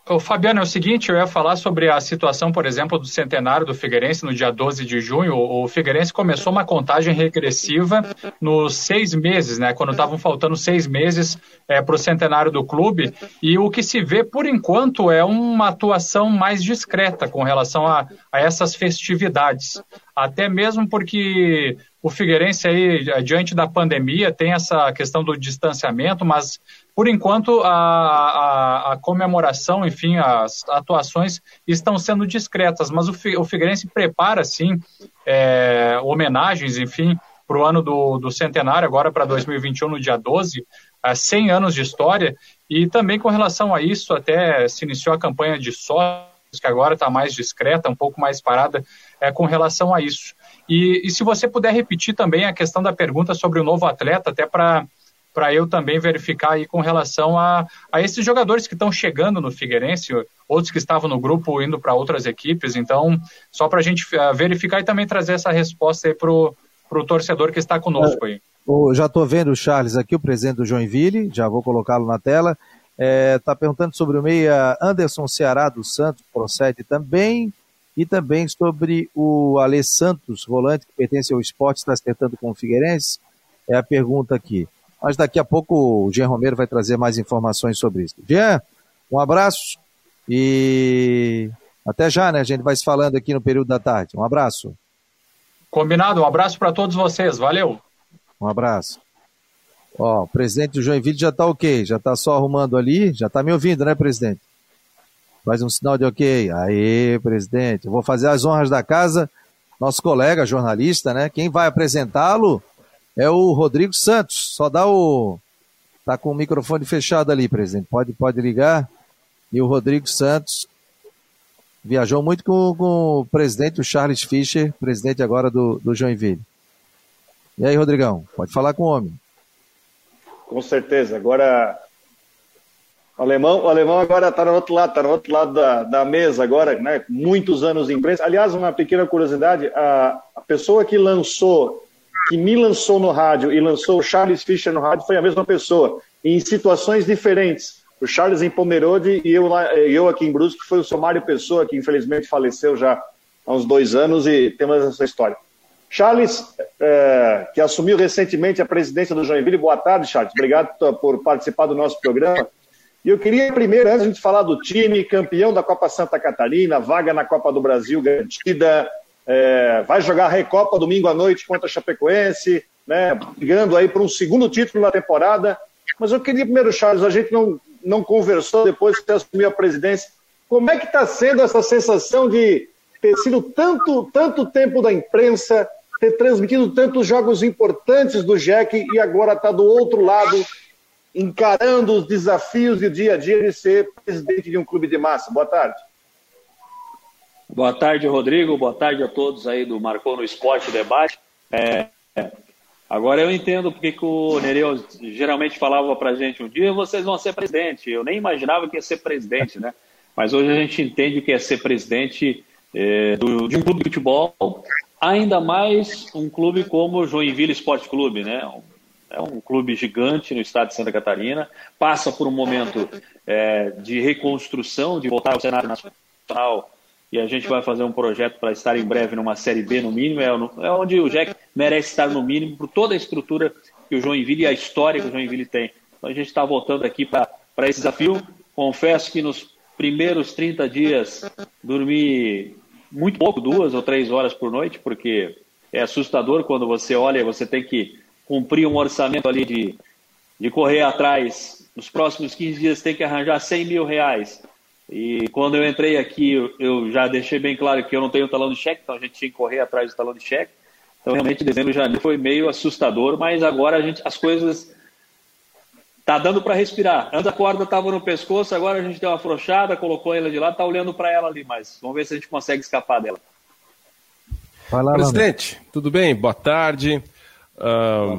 O Fabiano, é o seguinte, eu ia falar sobre a situação, por exemplo, do centenário do Figueirense no dia 12 de junho. O Figueirense começou uma contagem regressiva nos seis meses, né? Quando estavam faltando seis meses é, para o centenário do clube. E o que se vê, por enquanto, é uma atuação mais discreta com relação a, a essas festividades. Até mesmo porque o Figueirense aí, diante da pandemia, tem essa questão do distanciamento, mas por enquanto, a, a, a, comemoração, enfim, as atuações estão sendo discretas, mas o, o Figueirense prepara, sim, é, homenagens, enfim, para o ano do, do, centenário, agora para 2021, no dia 12, a 100 anos de história, e também com relação a isso, até se iniciou a campanha de sócios, que agora está mais discreta, um pouco mais parada é, com relação a isso. E, e se você puder repetir também a questão da pergunta sobre o novo atleta, até para para eu também verificar aí com relação a, a esses jogadores que estão chegando no Figueirense, outros que estavam no grupo indo para outras equipes. Então, só para a gente eh, verificar e também trazer essa resposta aí para o torcedor que está conosco aí. É, já estou vendo o Charles aqui, o presidente do Joinville, já vou colocá-lo na tela. Está é, tá perguntando sobre o meia Anderson Ceará do Santos, procede também. E também sobre o Alê Santos, volante que pertence ao esporte, está acertando com o Figueirense. É a pergunta aqui. Mas daqui a pouco o Jean Romero vai trazer mais informações sobre isso. Jean, um abraço e até já, né? A gente vai se falando aqui no período da tarde. Um abraço. Combinado, um abraço para todos vocês, valeu. Um abraço. Ó, o presidente do Joinville já está ok, já está só arrumando ali, já está me ouvindo, né, presidente? Faz um sinal de ok. Aí, presidente, eu vou fazer as honras da casa, nosso colega jornalista, né? Quem vai apresentá-lo é o Rodrigo Santos. Só dá o. Tá com o microfone fechado ali, presidente. Pode, pode ligar. E o Rodrigo Santos viajou muito com, com o presidente, o Charles Fischer, presidente agora do, do Joinville. E aí, Rodrigão, pode falar com o homem. Com certeza. Agora, o alemão, o alemão agora está no outro lado, está no outro lado da, da mesa agora, né? Muitos anos em imprensa. Aliás, uma pequena curiosidade: a, a pessoa que lançou que me lançou no rádio e lançou o Charles Fischer no rádio foi a mesma pessoa, em situações diferentes. O Charles em Pomerode e eu, lá, eu aqui em Brusque foi o seu Mário Pessoa, que infelizmente faleceu já há uns dois anos e temos essa história. Charles, é, que assumiu recentemente a presidência do Joinville. Boa tarde, Charles. Obrigado por participar do nosso programa. E eu queria primeiro, antes de falar do time, campeão da Copa Santa Catarina, vaga na Copa do Brasil garantida, é, vai jogar a Recopa domingo à noite contra a Chapecoense, né, brigando aí por um segundo título na temporada. Mas eu queria primeiro, Charles, a gente não, não conversou depois que você assumiu a presidência. Como é que está sendo essa sensação de ter sido tanto, tanto tempo da imprensa, ter transmitido tantos jogos importantes do Jack e agora está do outro lado, encarando os desafios do dia a dia de ser presidente de um clube de massa? Boa tarde. Boa tarde, Rodrigo. Boa tarde a todos aí do Marcou no Esporte Debate. É, agora eu entendo porque que o Nereu geralmente falava para gente um dia vocês vão ser presidente. Eu nem imaginava que ia ser presidente, né? Mas hoje a gente entende o que é ser presidente é, do, de um clube de futebol, ainda mais um clube como o Joinville Esporte Clube, né? É um clube gigante no estado de Santa Catarina, passa por um momento é, de reconstrução, de voltar ao cenário nacional e a gente vai fazer um projeto para estar em breve numa Série B, no mínimo, é, é onde o Jack merece estar no mínimo, por toda a estrutura que o Joinville e a história que o Joinville tem. Então a gente está voltando aqui para esse desafio. Confesso que nos primeiros 30 dias dormi muito pouco, duas ou três horas por noite, porque é assustador quando você olha, você tem que cumprir um orçamento ali de, de correr atrás. Nos próximos 15 dias tem que arranjar 100 mil reais. E quando eu entrei aqui, eu, já deixei bem claro que eu não tenho talão de cheque, então a gente tinha que correr atrás do talão de cheque. Então, realmente, dezembro e janeiro foi meio assustador, mas agora a gente, as coisas tá dando para respirar. Antes a corda estava no pescoço, agora a gente deu uma afrouxada, colocou ela de lado, tá olhando para ela ali, mas vamos ver se a gente consegue escapar dela. Lá, Presidente, tudo bem? Boa tarde.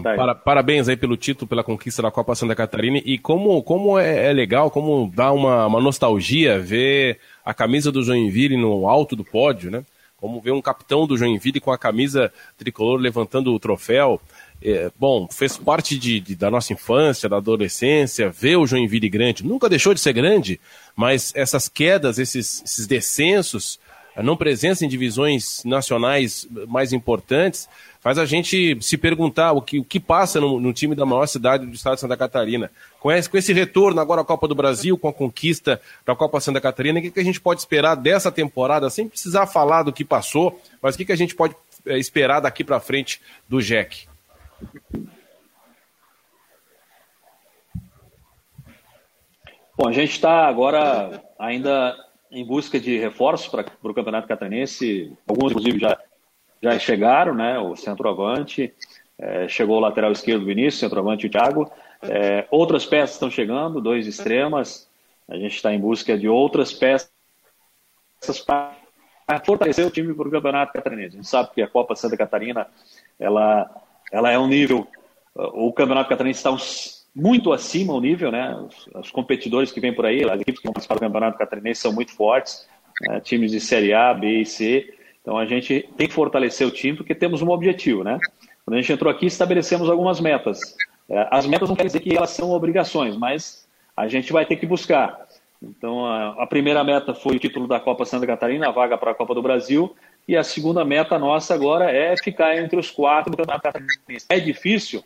Para, parabéns aí pelo título, pela conquista da Copa Santa Catarina. E como, como é, é legal, como dá uma, uma, nostalgia ver a camisa do Joinville no alto do pódio, né? Como ver um capitão do Joinville com a camisa tricolor levantando o troféu. É, bom, fez parte de, de, da nossa infância, da adolescência, ver o Joinville grande. Nunca deixou de ser grande, mas essas quedas, esses, esses descensos, a não presença em divisões nacionais mais importantes, faz a gente se perguntar o que, o que passa no, no, time da maior cidade do estado de Santa Catarina. Com esse, com esse retorno agora à Copa do Brasil, com a conquista da Copa Santa Catarina, o que, que a gente pode esperar dessa temporada, sem precisar falar do que passou, mas o que, que a gente pode é, esperar daqui para frente do Jack? Bom, a gente está agora ainda em busca de reforços para o Campeonato Catarinense. Alguns, inclusive, já já chegaram, né? O centroavante, é, chegou o lateral esquerdo Vinícius, centroavante o Thiago. É, outras peças estão chegando, dois extremas. A gente está em busca de outras peças para fortalecer o time para o Campeonato Catarinense. A gente sabe que a Copa Santa Catarina ela, ela é um nível. O Campeonato Catarinense está muito acima o nível, né? Os, os, competidores que vêm por aí, as equipes que vão participar do Campeonato Catarinense são muito fortes, né? times de Série A, B e C. Então a gente tem que fortalecer o time porque temos um objetivo, né? Quando a gente entrou aqui, estabelecemos algumas metas. É, as metas não querem dizer que elas são obrigações, mas a gente vai ter que buscar. Então a primeira meta foi o título da Copa Santa Catarina, a vaga para a Copa do Brasil, e a segunda meta nossa agora é ficar entre os quatro do Campeonato Catarinense. É difícil?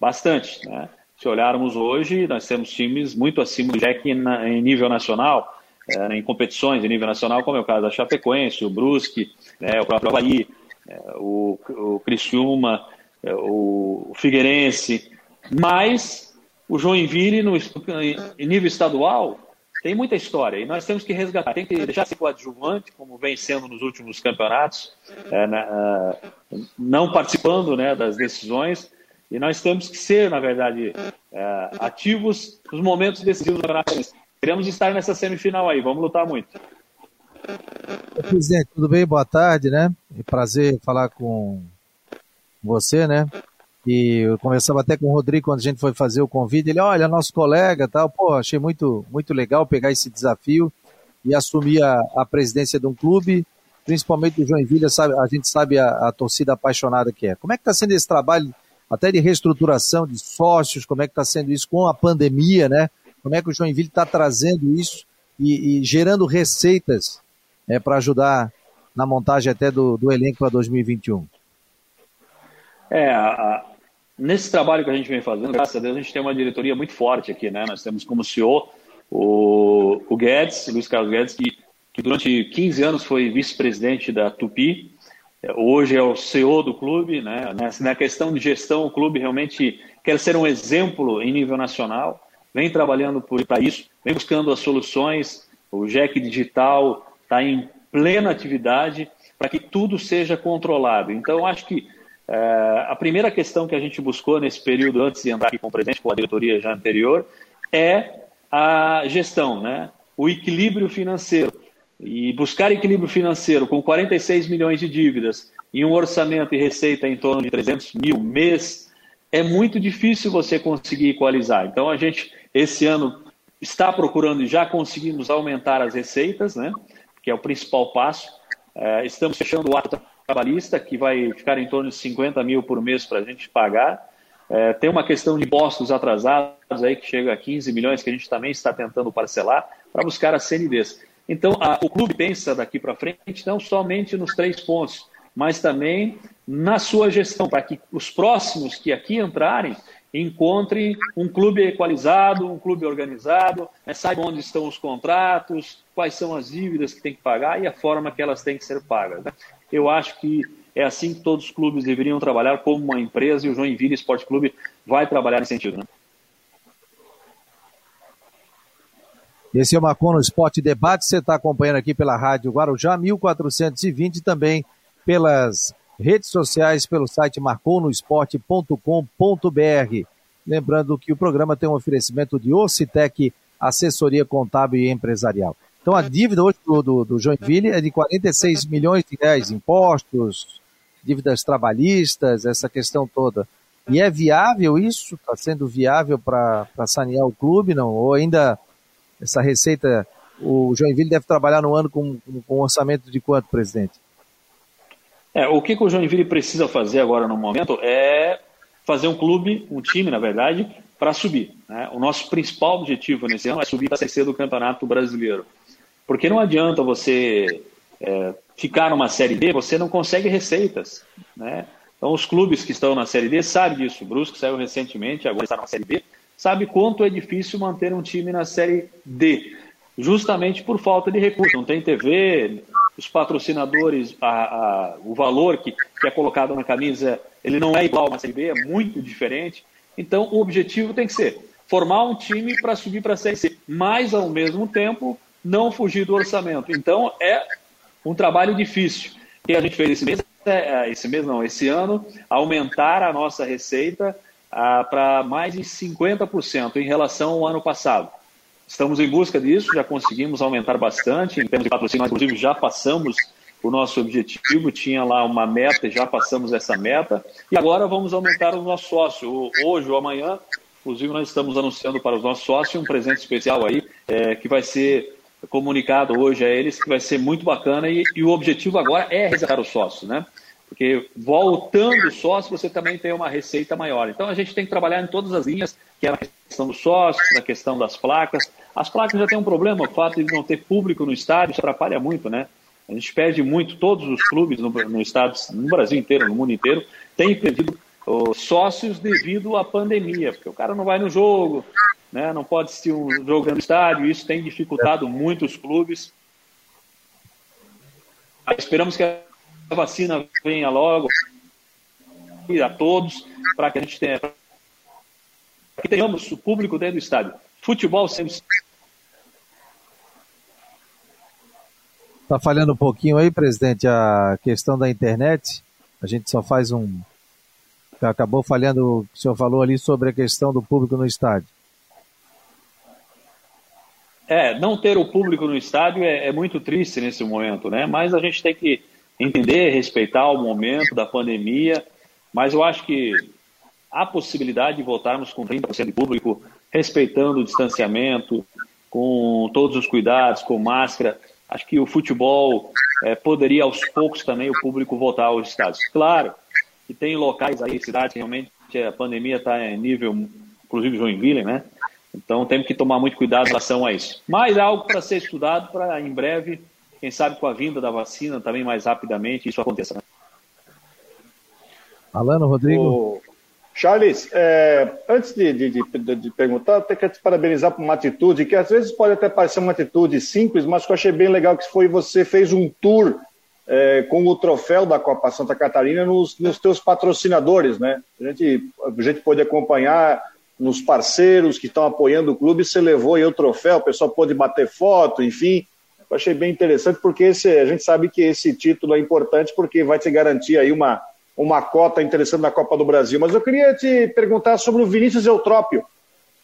Bastante, né? Se olharmos hoje, nós temos times muito acima do Jack em nível nacional é, em competições de nível nacional, como é o caso da Chapecoense, o Brusque, né, o próprio Havaí, é, o, o Criciúma, é, o Figueirense, mas o Joinville no, em nível estadual tem muita história e nós temos que resgatar, tem que deixar ser coadjuvante, como vem sendo nos últimos campeonatos, é, na, não participando né, das decisões, e nós temos que ser, na verdade, é, ativos nos momentos decisivos do campeonato. Queremos estar nessa semifinal aí, vamos lutar muito. Presidente, tudo bem? Boa tarde, né? É prazer falar com você, né? E eu conversava até com o Rodrigo quando a gente foi fazer o convite. Ele, olha, nosso colega tal. Pô, achei muito, muito legal pegar esse desafio e assumir a, a presidência de um clube, principalmente do Joinville. Sabe, a gente sabe a, a torcida apaixonada que é. Como é que está sendo esse trabalho até de reestruturação de sócios? Como é que está sendo isso com a pandemia, né? Como é que o Joinville está trazendo isso e, e, gerando receitas é, para ajudar na montagem até do, do elenco para 2021? É, a, nesse trabalho que a gente vem fazendo, graças a Deus, a gente tem uma diretoria muito forte aqui, né? Nós temos como CEO o, o Guedes, Luiz Carlos Guedes, que, que durante 15 anos foi vice-presidente da Tupi, hoje é o CEO do clube, né? Na questão de gestão, o clube realmente quer ser um exemplo em nível nacional vem trabalhando para isso, vem buscando as soluções. O Jack Digital está em plena atividade para que tudo seja controlado. Então, acho que é, a primeira questão que a gente buscou nesse período, antes de entrar aqui com o presidente, com a diretoria já anterior, é a gestão, né? o equilíbrio financeiro. E buscar equilíbrio financeiro com 46 milhões de dívidas e um orçamento e receita em torno de 300 mil mês, é muito difícil você conseguir equalizar. Então, a gente esse ano está procurando e já conseguimos aumentar as receitas, né? que é o principal passo. É, estamos fechando o ato trabalhista, que vai ficar em torno de 50 mil por mês para a gente pagar. É, tem uma questão de impostos atrasados aí que chega a 15 milhões que a gente também está tentando parcelar para buscar as CNDs. Então, a, o clube pensa daqui para frente não somente nos três pontos, mas também na sua gestão, para que os próximos que aqui entrarem encontre um clube equalizado, um clube organizado, né, saiba onde estão os contratos, quais são as dívidas que tem que pagar e a forma que elas têm que ser pagas. Né? Eu acho que É assim que todos os clubes deveriam trabalhar como uma empresa e o Joinville Esporte Clube vai trabalhar nesse sentido. Né? Esse é o Marcon no Esporte Debate. Você está acompanhando aqui pela Rádio Guarujá 1420 e também pelas redes sociais, pelo site marconosport.com.br. Lembrando que o programa tem um oferecimento de Ocitec, assessoria contábil e empresarial. Então a dívida hoje do, do, do Joinville é de 46 milhões de reais, impostos, dívidas trabalhistas, essa questão toda. E é viável isso? Está sendo viável para sanear o clube, não? Ou ainda essa receita, o Joinville deve trabalhar no ano com, com um orçamento de quanto, presidente? É, o que, que o Joinville precisa fazer agora no momento é fazer um clube, um time, na verdade, para subir. Né? O nosso principal objetivo nesse ano é subir para a C do Campeonato Brasileiro. Porque não adianta você é, ficar numa Série D, você não consegue receitas. Né? Então, os clubes que estão na Série D sabem disso. O Brusque saiu recentemente, agora está na Série B sabe quanto é difícil manter um time na Série D, justamente por falta de recursos. Não tem TV, os patrocinadores, a, a, o valor que, que é colocado na camisa, ele não é igual a uma Série B, é muito diferente. Então, o objetivo tem que ser formar um time para subir para a Série C, mas, ao mesmo tempo, não fugir do orçamento. Então, é um trabalho difícil. O que a gente fez esse mês, é, esse mês não, esse ano, aumentar a nossa receita ah, para mais de 50% em relação ao ano passado. Estamos em busca disso, já conseguimos aumentar bastante. Em termos de patrocínio, inclusive, já passamos o nosso objetivo, tinha lá uma meta, já passamos essa meta. E agora vamos aumentar o nosso sócio. Hoje ou amanhã, inclusive, nós estamos anunciando para os nossos sócios um presente especial aí, é, que vai ser comunicado hoje a eles, que vai ser muito bacana. E, e o objetivo agora é resgatar os sócios, né? Porque voltando sócio, você também tem uma receita maior. Então a gente tem que trabalhar em todas as linhas, que é a questão dos sócios, a questão das placas. As placas já tem um problema, o fato de não ter público no estádio, isso atrapalha muito, né? A gente perde muito, todos os clubes no, no estado, no Brasil inteiro, no mundo inteiro, têm perdido os sócios devido à pandemia, porque o cara não vai no jogo, né? não pode assistir um jogo no estádio, isso tem dificultado muito os clubes. Esperamos que a vacina venha logo a todos, para que a gente tenha que tenhamos o público dentro do estádio. Futebol sempre. Está falhando um pouquinho aí, presidente, a questão da internet. A gente só faz um. Acabou falhando o que o senhor falou ali sobre a questão do público no estádio. É, não ter o público no estádio é, é muito triste nesse momento, né? Mas a gente tem que entender, respeitar o momento da pandemia, mas eu acho que há possibilidade de voltarmos com 30% de público, respeitando o distanciamento, com todos os cuidados, com máscara. Acho que o futebol é, poderia aos poucos também o público voltar aos estádios. Claro que tem locais aí, cidades realmente a pandemia está em nível, inclusive Joinville, né? Então temos que tomar muito cuidado em relação a isso. Mas algo para ser estudado para em breve quem sabe com a vinda da vacina também mais rapidamente isso aconteça. Né? Alano, Rodrigo. O... Charles, é, antes de, de, de, de perguntar, eu quero te parabenizar por uma atitude que às vezes pode até parecer uma atitude simples, mas que eu achei bem legal que foi você fez um tour é, com o troféu da Copa Santa Catarina nos, nos teus patrocinadores, né? A gente, a gente pôde acompanhar nos parceiros que estão apoiando o clube, você levou aí o troféu, o pessoal pôde bater foto, enfim. Eu achei bem interessante, porque esse, a gente sabe que esse título é importante porque vai te garantir aí uma, uma cota interessante na Copa do Brasil. Mas eu queria te perguntar sobre o Vinícius Eutrópio.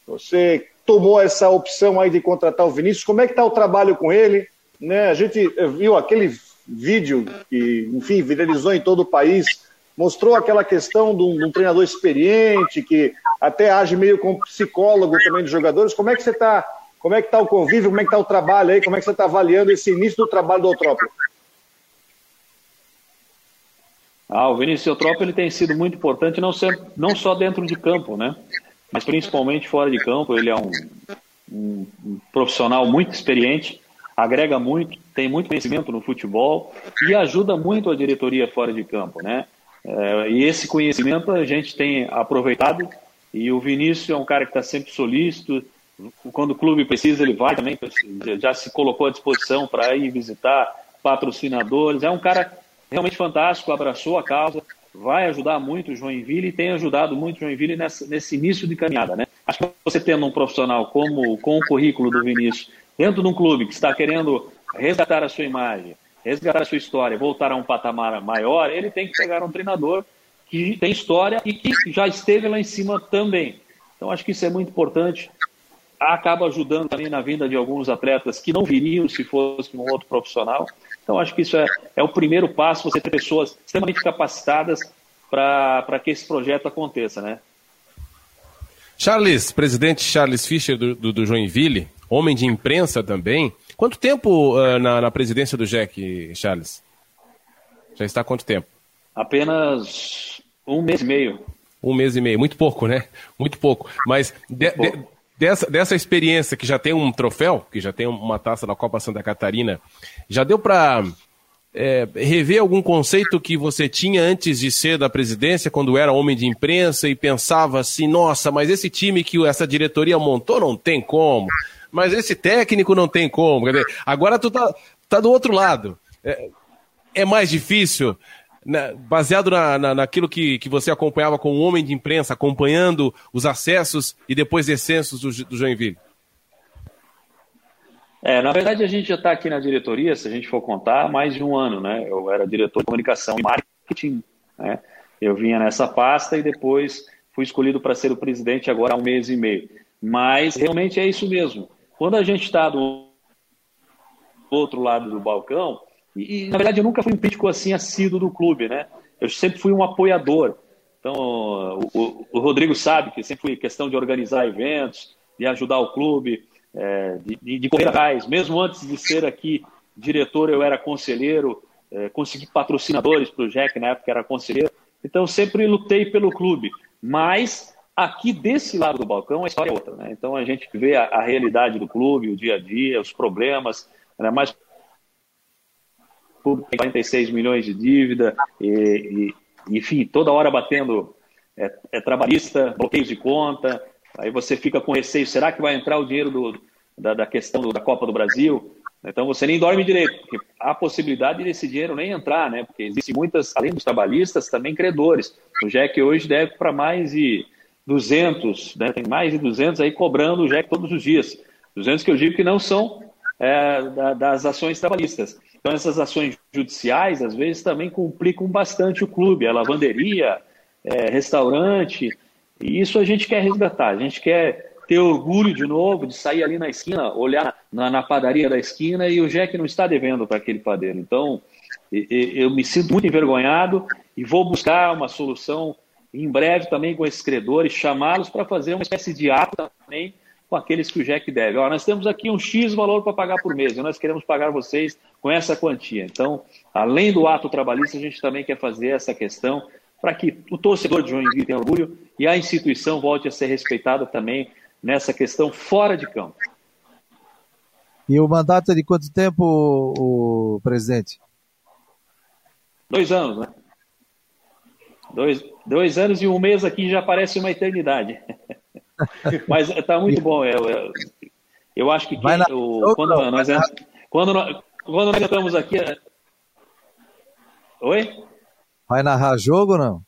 Você tomou essa opção aí de contratar o Vinícius, como é que está o trabalho com ele? Né? A gente viu aquele vídeo que, enfim, viralizou em todo o país, mostrou aquela questão de um, de um treinador experiente, que até age meio como psicólogo também dos jogadores. Como é que você está como é que está o convívio, como é que está o trabalho aí, como é que você está avaliando esse início do trabalho do Eutrópio? Ah, o Vinícius Eutrópio ele tem sido muito importante, não, não só dentro de campo, né? mas principalmente fora de campo. Ele é um, um, um profissional muito experiente, agrega muito, tem muito conhecimento no futebol e ajuda muito a diretoria fora de campo. Né? É, e esse conhecimento a gente tem aproveitado e o Vinícius é um cara que está sempre solícito, quando o clube precisa, ele vai também, já se colocou à disposição para ir visitar patrocinadores. É um cara realmente fantástico, abraçou a causa, vai ajudar muito o Joinville e tem ajudado muito o Joinville nessa, nesse início de caminhada. Né? Acho que você tendo um profissional como com o currículo do Vinícius dentro de um clube que está querendo resgatar a sua imagem, resgatar a sua história, voltar a um patamar maior, ele tem que pegar um treinador que tem história e que já esteve lá em cima também. Então acho que isso é muito importante. Acaba ajudando também na vinda de alguns atletas que não viriam se fosse um outro profissional. Então, acho que isso é, é o primeiro passo, você ter pessoas extremamente capacitadas para que esse projeto aconteça, né? Charles, presidente Charles Fischer do, do, do Joinville, homem de imprensa também. Quanto tempo uh, na, na, presidência do JEC, Charles? Já está há quanto tempo? Apenas um mês e meio. Um mês e meio, muito pouco, né? Muito pouco. Mas de, de, dessa, dessa experiência que já tem um troféu, que já tem uma taça da Copa Santa Catarina, já deu para é, rever algum conceito que você tinha antes de ser da presidência, quando era homem de imprensa e pensava assim, nossa, mas esse time que essa diretoria montou não tem como, mas esse técnico não tem como. Dizer, agora tu tá, tá do outro lado. É, é mais difícil na, baseado na, na, naquilo que, que você acompanhava como homem de imprensa, acompanhando os acessos e depois descensos do, do Joinville? É, na verdade, a gente já está aqui na diretoria, se a gente for contar, há mais de um ano, né? Eu era diretor de comunicação e marketing, né? Eu vinha nessa pasta e depois fui escolhido para ser o presidente agora há um mês e meio. Mas realmente é isso mesmo. Quando a gente está do outro lado do balcão, e, na verdade, eu nunca fui um crítico assim assíduo do clube, né? Eu sempre fui um apoiador. Então, o, o Rodrigo sabe que sempre fui questão de organizar eventos, de ajudar o clube, é, de, de, correr atrás. Mesmo antes de ser aqui diretor, eu era conselheiro, é, consegui patrocinadores para o Jack, na época era conselheiro. Então, sempre lutei pelo clube. Mas aqui desse lado do balcão a história é outra. Né? Então, a gente vê a, a realidade do clube, o dia a dia, os problemas, né? mais público tem 46 milhões de dívida, e, e enfim, toda hora batendo é, é, trabalhista, bloqueios de conta, aí você fica com receio, será que vai entrar o dinheiro do, da, da questão do, da Copa do Brasil? Então você nem dorme direito, porque há possibilidade desse dinheiro nem entrar, né? Porque existem muitas, além dos trabalhistas, também credores. O JEC hoje deve para mais de 200, né? tem mais de 200 aí cobrando o JEC todos os dias. 200 que eu digo que não são é, da, das ações trabalhistas. Então, essas ações judiciais, às vezes, também complicam bastante o clube, a lavanderia, é, restaurante, e isso a gente quer resgatar, a gente quer ter orgulho de novo de sair ali na esquina, olhar na, na padaria da esquina e o Jack não está devendo para aquele padeiro. Então, eu me sinto muito envergonhado e vou buscar uma solução em breve também com esses credores, chamá-los para fazer uma espécie de ato também com aqueles que o JEC deve. Ó, nós temos aqui um X valor para pagar por mês e nós queremos pagar vocês com essa quantia. Então, além do ato trabalhista, a gente também quer fazer essa questão para que o torcedor de Joinville tenha orgulho e a instituição volte a ser respeitada também nessa questão fora de campo. E o mandato é de quanto tempo, o presidente? Dois anos, né? Dois, dois anos e um mês aqui já parece uma eternidade. Mas está muito bom. Eu, eu, eu, acho que quem, o, quando, nós, quando, nós, quando nós estamos aqui. É- Oi? Vai narrar jogo ou não?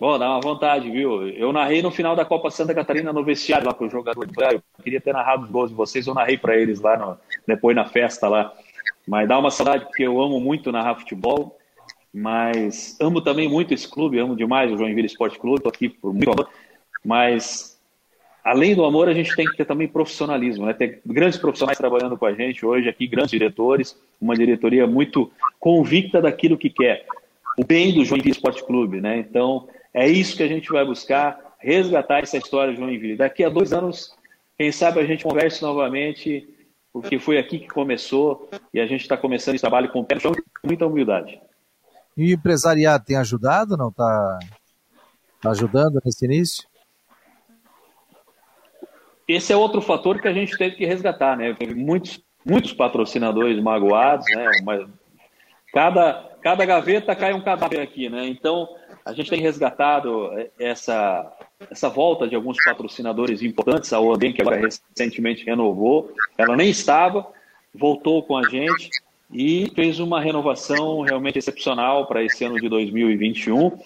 Bom, dá uma vontade, viu? Eu narrei no final da Copa Santa Catarina no vestiário lá com o jogador. Eu queria ter narrado os gols de vocês, eu narrei para eles lá no, depois na festa lá. Mas dá uma saudade porque eu amo muito narrar futebol mas amo também muito esse clube, amo demais o Joinville Esporte Clube, estou aqui por muito amor, mas além do amor, a gente tem que ter também profissionalismo, né? Ter grandes profissionais trabalhando com a gente hoje aqui, grandes diretores, uma diretoria muito convicta daquilo que quer, o bem do Joinville Esporte Clube, né? Então, é isso que a gente vai buscar, resgatar essa história do Joinville. Daqui a dois anos, quem sabe a gente converse novamente, porque foi aqui que começou e a gente está começando esse trabalho com muita humildade. E o empresariado tem ajudado, não? Está tá ajudando nesse início? Esse é outro fator que a gente teve que resgatar, né? Muitos, muitos patrocinadores magoados, né? Mas cada, cada gaveta cai um cadáver aqui, né? Então, a gente tem resgatado essa, essa volta de alguns patrocinadores importantes. A Odem, que agora recentemente renovou, ela nem estava, voltou com a gente e fez uma renovação realmente excepcional para esse ano de 2021.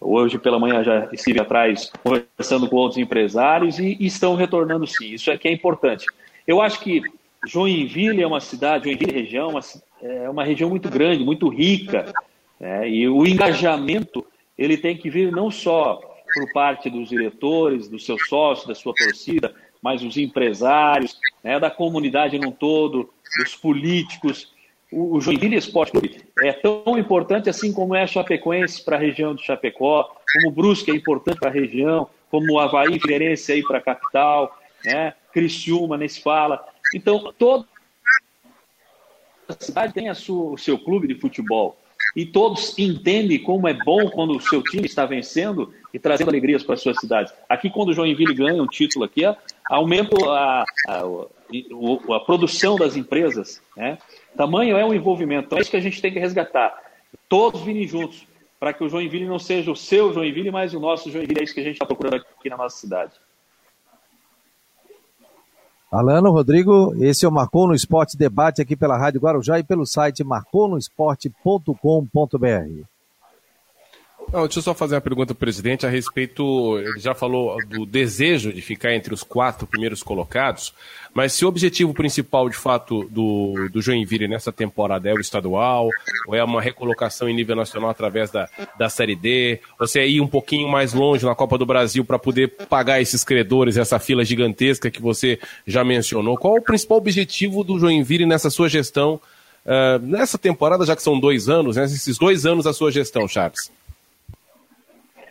Hoje pela manhã já estive atrás conversando com outros empresários e, estão retornando sim. Isso é que é importante. Eu acho que Joinville é uma cidade, Joinville região, uma, é uma região muito grande, muito rica, né? e o engajamento ele tem que vir não só por parte dos diretores, dos seus sócios, da sua torcida, mas dos empresários, né, da comunidade num todo, dos políticos. O, Joinville Esporte Clube é tão importante assim como é a Chapecoense para a região de Chapecó, como o Brusque é importante para a região, como o Havaí Figueirense aí para a capital, né, Criciúma, nem se fala. Então, toda a cidade tem a sua, o seu clube de futebol e todos entendem como é bom quando o seu time está vencendo e trazendo alegrias para as suas cidades. Aqui, quando o Joinville ganha um título aqui, aumenta a, a, a produção das empresas. Né? Tamanho é um envolvimento. Então, é isso que a gente tem que resgatar. Todos virem juntos, para que o Joinville não seja o seu Joinville, mas o nosso Joinville. É isso que a gente está procurando aqui na nossa cidade. Alano, Rodrigo, esse é o Marcou no Esporte Debate aqui pela Rádio Guarujá e pelo site marconosport.com.br. Não, deixa eu só fazer uma pergunta para o presidente a respeito. Ele já falou do desejo de ficar entre os quatro primeiros colocados, mas se o objetivo principal, de fato, do, do Joinville nessa temporada é o estadual, ou é uma recolocação em nível nacional através da, da Série D, ou se é ir um pouquinho mais longe na Copa do Brasil para poder pagar esses credores, essa fila gigantesca que você já mencionou, qual o principal objetivo do Joinville nessa sua gestão? Uh, nessa temporada, já que são dois anos, né, esses dois anos da sua gestão, Charles?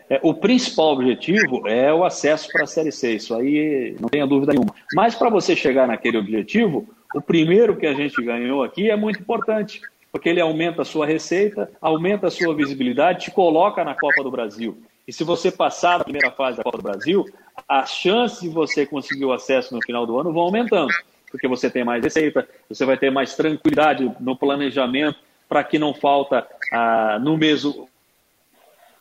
É, o principal objetivo é o acesso para a Série C, isso aí não tenha dúvida nenhuma. Mas para você chegar naquele objetivo, o primeiro que a gente ganhou aqui é muito importante, porque ele aumenta a sua receita, aumenta a sua visibilidade, te coloca na Copa do Brasil. E se você passar da primeira fase da Copa do Brasil, as chances de você conseguir o acesso no final do ano vão aumentando, porque você tem mais receita, você vai ter mais tranquilidade no planejamento para que não falta ah, no mesmo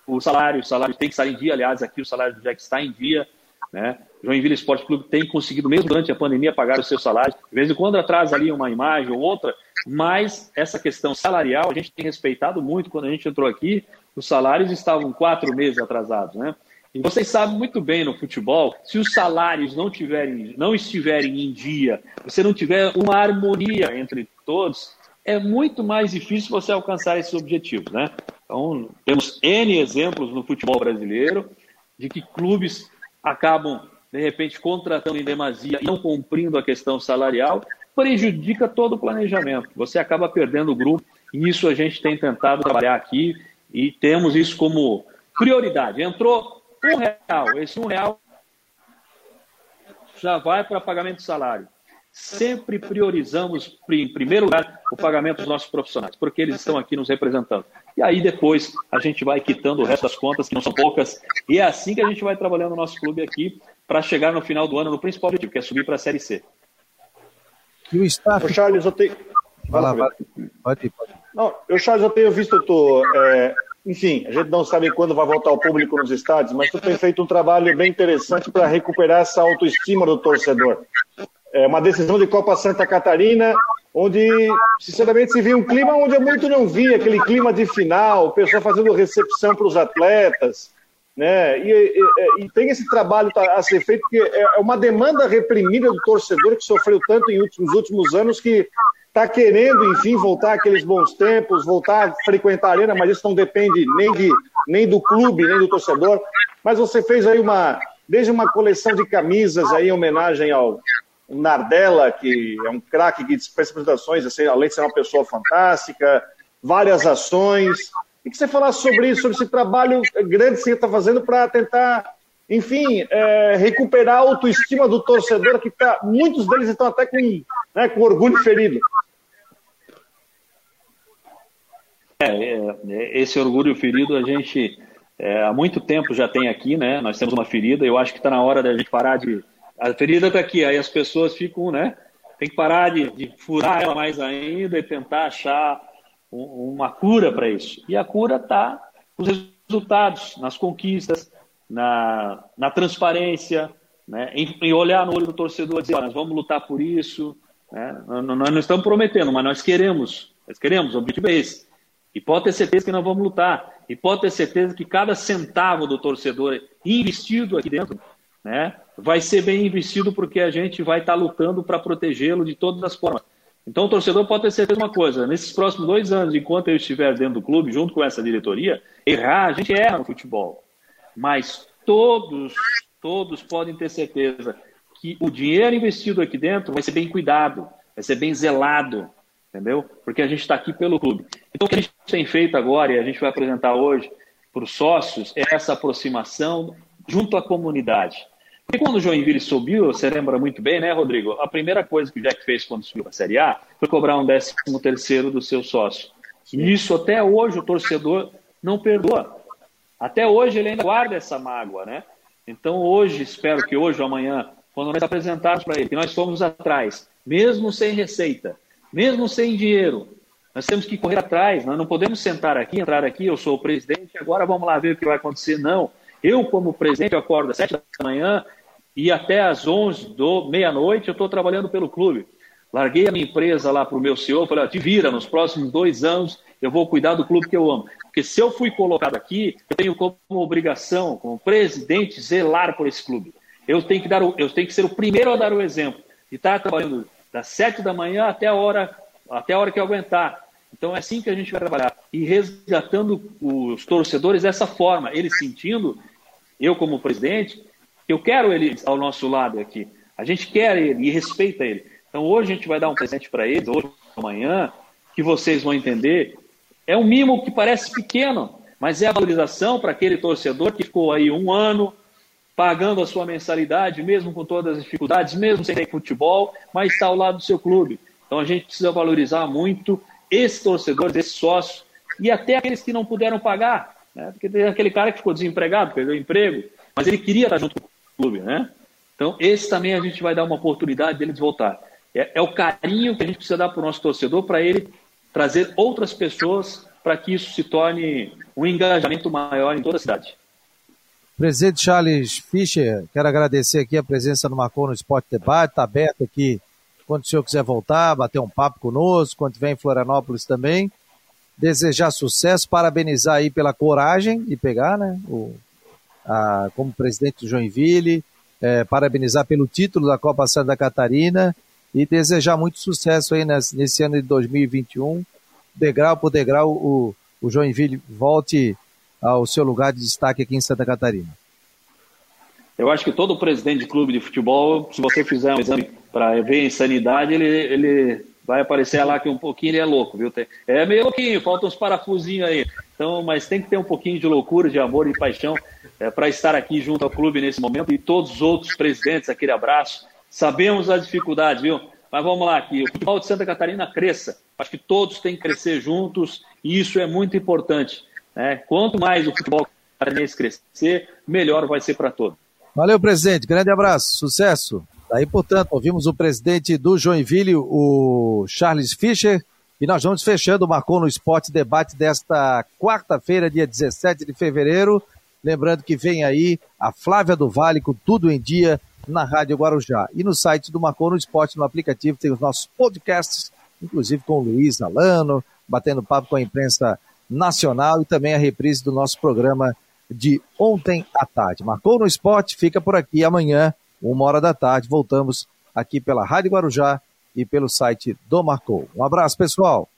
o salário, o salário tem que estar em dia, aliás, aqui o salário do Jack está em dia, né? Joinville Esporte Clube tem conseguido, mesmo durante a pandemia, pagar os seus salários. De vez em quando atrasa ali uma imagem ou outra, mas essa questão salarial a gente tem respeitado muito. Quando a gente entrou aqui, os salários estavam quatro meses atrasados, né? E vocês sabem muito bem no futebol, se os salários não, tiverem, não estiverem em dia, você não tiver uma harmonia entre todos, é muito mais difícil você alcançar esses objetivos, né? Então, temos N exemplos no futebol brasileiro de que clubes acabam, de repente, contratando em demasia e não cumprindo a questão salarial, prejudica todo o planejamento. Você acaba perdendo o grupo e isso a gente tem tentado trabalhar aqui e temos isso como prioridade. Entrou um real, esse um real já vai para pagamento de salário sempre priorizamos, em primeiro lugar, o pagamento dos nossos profissionais, porque eles estão aqui nos representando. E aí depois a gente vai quitando o resto das contas, que não são poucas, e é assim que a gente vai trabalhando o nosso clube aqui para chegar no final do ano no principal objetivo, que é subir para a Série C. E o staff... Ô, Charles, eu tenho... Vai lá, vai. Pode ir, pode ir. Não, eu, Charles, eu tenho visto, tô, é, enfim, a gente não sabe quando vai voltar o público nos estádios, mas tu tem feito um trabalho bem interessante para recuperar essa autoestima do torcedor é uma decisão de Copa Santa Catarina, onde, sinceramente, se viu um clima onde eu muito não vi, aquele clima de final, o pessoal fazendo recepção para os atletas, né? E, e, e, tem esse trabalho a ser feito, porque é, é uma demanda reprimida do torcedor que sofreu tanto em últimos, últimos anos que está querendo, enfim, voltar àqueles bons tempos, voltar a frequentar a arena, mas isso não depende nem, de, nem do clube, nem do torcedor. Mas você fez aí uma, desde uma coleção de camisas aí em homenagem ao, o Nardella, que é um craque que dispensa apresentações, assim, além de ser uma pessoa fantástica, várias ações. E que você falasse sobre isso, sobre esse trabalho grande que você está fazendo para tentar, enfim, é, recuperar a autoestima do torcedor, que tá, muitos deles estão até com, né, com orgulho ferido. É, é esse orgulho ferido a gente é, há muito tempo já tem aqui, né? Nós temos uma ferida. Eu acho que está na hora da gente parar de a ferida está aqui, aí as pessoas ficam, né? Tem que parar de, de furar ela mais ainda e tentar achar um, uma cura para isso. E a cura está nos resultados, nas conquistas, na, na transparência, né? em, em, olhar no olho do torcedor e dizer, nós vamos lutar por isso. Né? Nós não estamos prometendo, mas nós queremos Nós queremos, o objetivo é esse. E pode ter certeza que nós vamos lutar. E pode ter certeza que cada centavo do torcedor investido aqui dentro né, vai ser bem investido porque a gente vai estar lutando para protegê-lo de todas as formas. Então o torcedor pode ter certeza de uma coisa: nesses próximos dois anos, enquanto eu estiver dentro do clube, junto com essa diretoria, errar, a gente erra no futebol. Mas todos, todos podem ter certeza que o dinheiro investido aqui dentro vai ser bem cuidado, vai ser bem zelado, entendeu? Porque a gente está aqui pelo clube. Então, o que a gente tem feito agora, e a gente vai apresentar hoje para os sócios, é essa aproximação junto à comunidade. Porque quando o Joinville subiu, você lembra muito bem, né, Rodrigo? A primeira coisa que o Jack fez quando subiu para a Série A foi cobrar um décimo terceiro do seu sócio. E isso até hoje o torcedor não perdoa. Até hoje ele ainda guarda essa mágoa, né? Então hoje, espero que hoje ou amanhã, quando nós apresentarmos para ele que nós fomos atrás, mesmo sem receita, mesmo sem dinheiro, nós temos que correr atrás, nós não podemos sentar aqui, entrar aqui, eu sou o presidente, agora vamos lá ver o que vai acontecer. Não. Eu, como presidente, eu acordo às sete da manhã e até às onze do meia-noite eu estou trabalhando pelo clube. Larguei a minha empresa lá para o meu senhor, falei, te vira, nos próximos dois anos eu vou cuidar do clube que eu amo. Porque se eu fui colocado aqui, eu tenho como obrigação, como presidente, zelar por esse clube. Eu tenho que, dar o, eu tenho que ser o primeiro a dar o exemplo. E estar tá trabalhando das sete da manhã até a hora, até a hora que eu aguentar. Então é assim que a gente vai trabalhar. E resgatando os torcedores dessa forma, eles sentindo, eu como presidente, eu quero ele ao nosso lado aqui. A gente quer ele e respeita ele. Então hoje a gente vai dar um presente para eles, hoje, amanhã, que vocês vão entender. É um mimo que parece pequeno, mas é a valorização para aquele torcedor que ficou aí um ano pagando a sua mensalidade, mesmo com todas as dificuldades, mesmo sem ter futebol, mas está ao lado do seu clube. Então a gente precisa valorizar muito esse torcedor, esse sócio, e até aqueles que não puderam pagar, né? porque tem aquele cara que ficou desempregado, perdeu o emprego, mas ele queria estar junto com clube, né? Então, esse também a gente vai dar uma oportunidade dele de voltar. É, é o carinho que a gente precisa dar para o nosso torcedor, para ele trazer outras pessoas, para que isso se torne um engajamento maior em toda a cidade. Presidente Charles Fischer, quero agradecer aqui a presença no Marcou no Esporte Debate, está aberto aqui quando o senhor quiser voltar, bater um papo conosco, quando estiver em Florianópolis também. Desejar sucesso, parabenizar aí pela coragem de pegar, né, o, a, como presidente do Joinville, é, parabenizar pelo título da Copa Santa Catarina e desejar muito sucesso aí nesse, nesse ano de 2021. Degrau por degrau, o, o Joinville volte ao seu lugar de destaque aqui em Santa Catarina. Eu acho que todo presidente de clube de futebol, se você fizer um exame para ver insanidade, ele, ele vai aparecer lá que um pouquinho ele é louco, viu? É meio louquinho, faltam uns parafusinhos aí. Então, mas tem que ter um pouquinho de loucura, de amor e paixão é, para estar aqui junto ao clube nesse momento e todos os outros presidentes, aquele abraço. Sabemos as dificuldades, viu? Mas vamos lá, que o futebol de Santa Catarina cresça. Acho que todos têm que crescer juntos e isso é muito importante. Né? Quanto mais o futebol catarinense crescer, melhor vai ser para todos. Valeu, presidente. Grande abraço. Sucesso. Daí, portanto, ouvimos o presidente do Joinville, o Charles Fischer, e nós vamos fechando o Marcou no Esporte debate desta quarta-feira, dia 17 de fevereiro. Lembrando que vem aí a Flávia do Vale com tudo em dia na Rádio Guarujá. E no site do Marcou no Esporte, no aplicativo, tem os nossos podcasts, inclusive com o Luiz Alano, batendo papo com a imprensa nacional e também a reprise do nosso programa de ontem à tarde. Marcou no esporte, fica por aqui amanhã, uma hora da tarde. Voltamos aqui pela Rádio Guarujá e pelo site do Marcou. Um abraço, pessoal.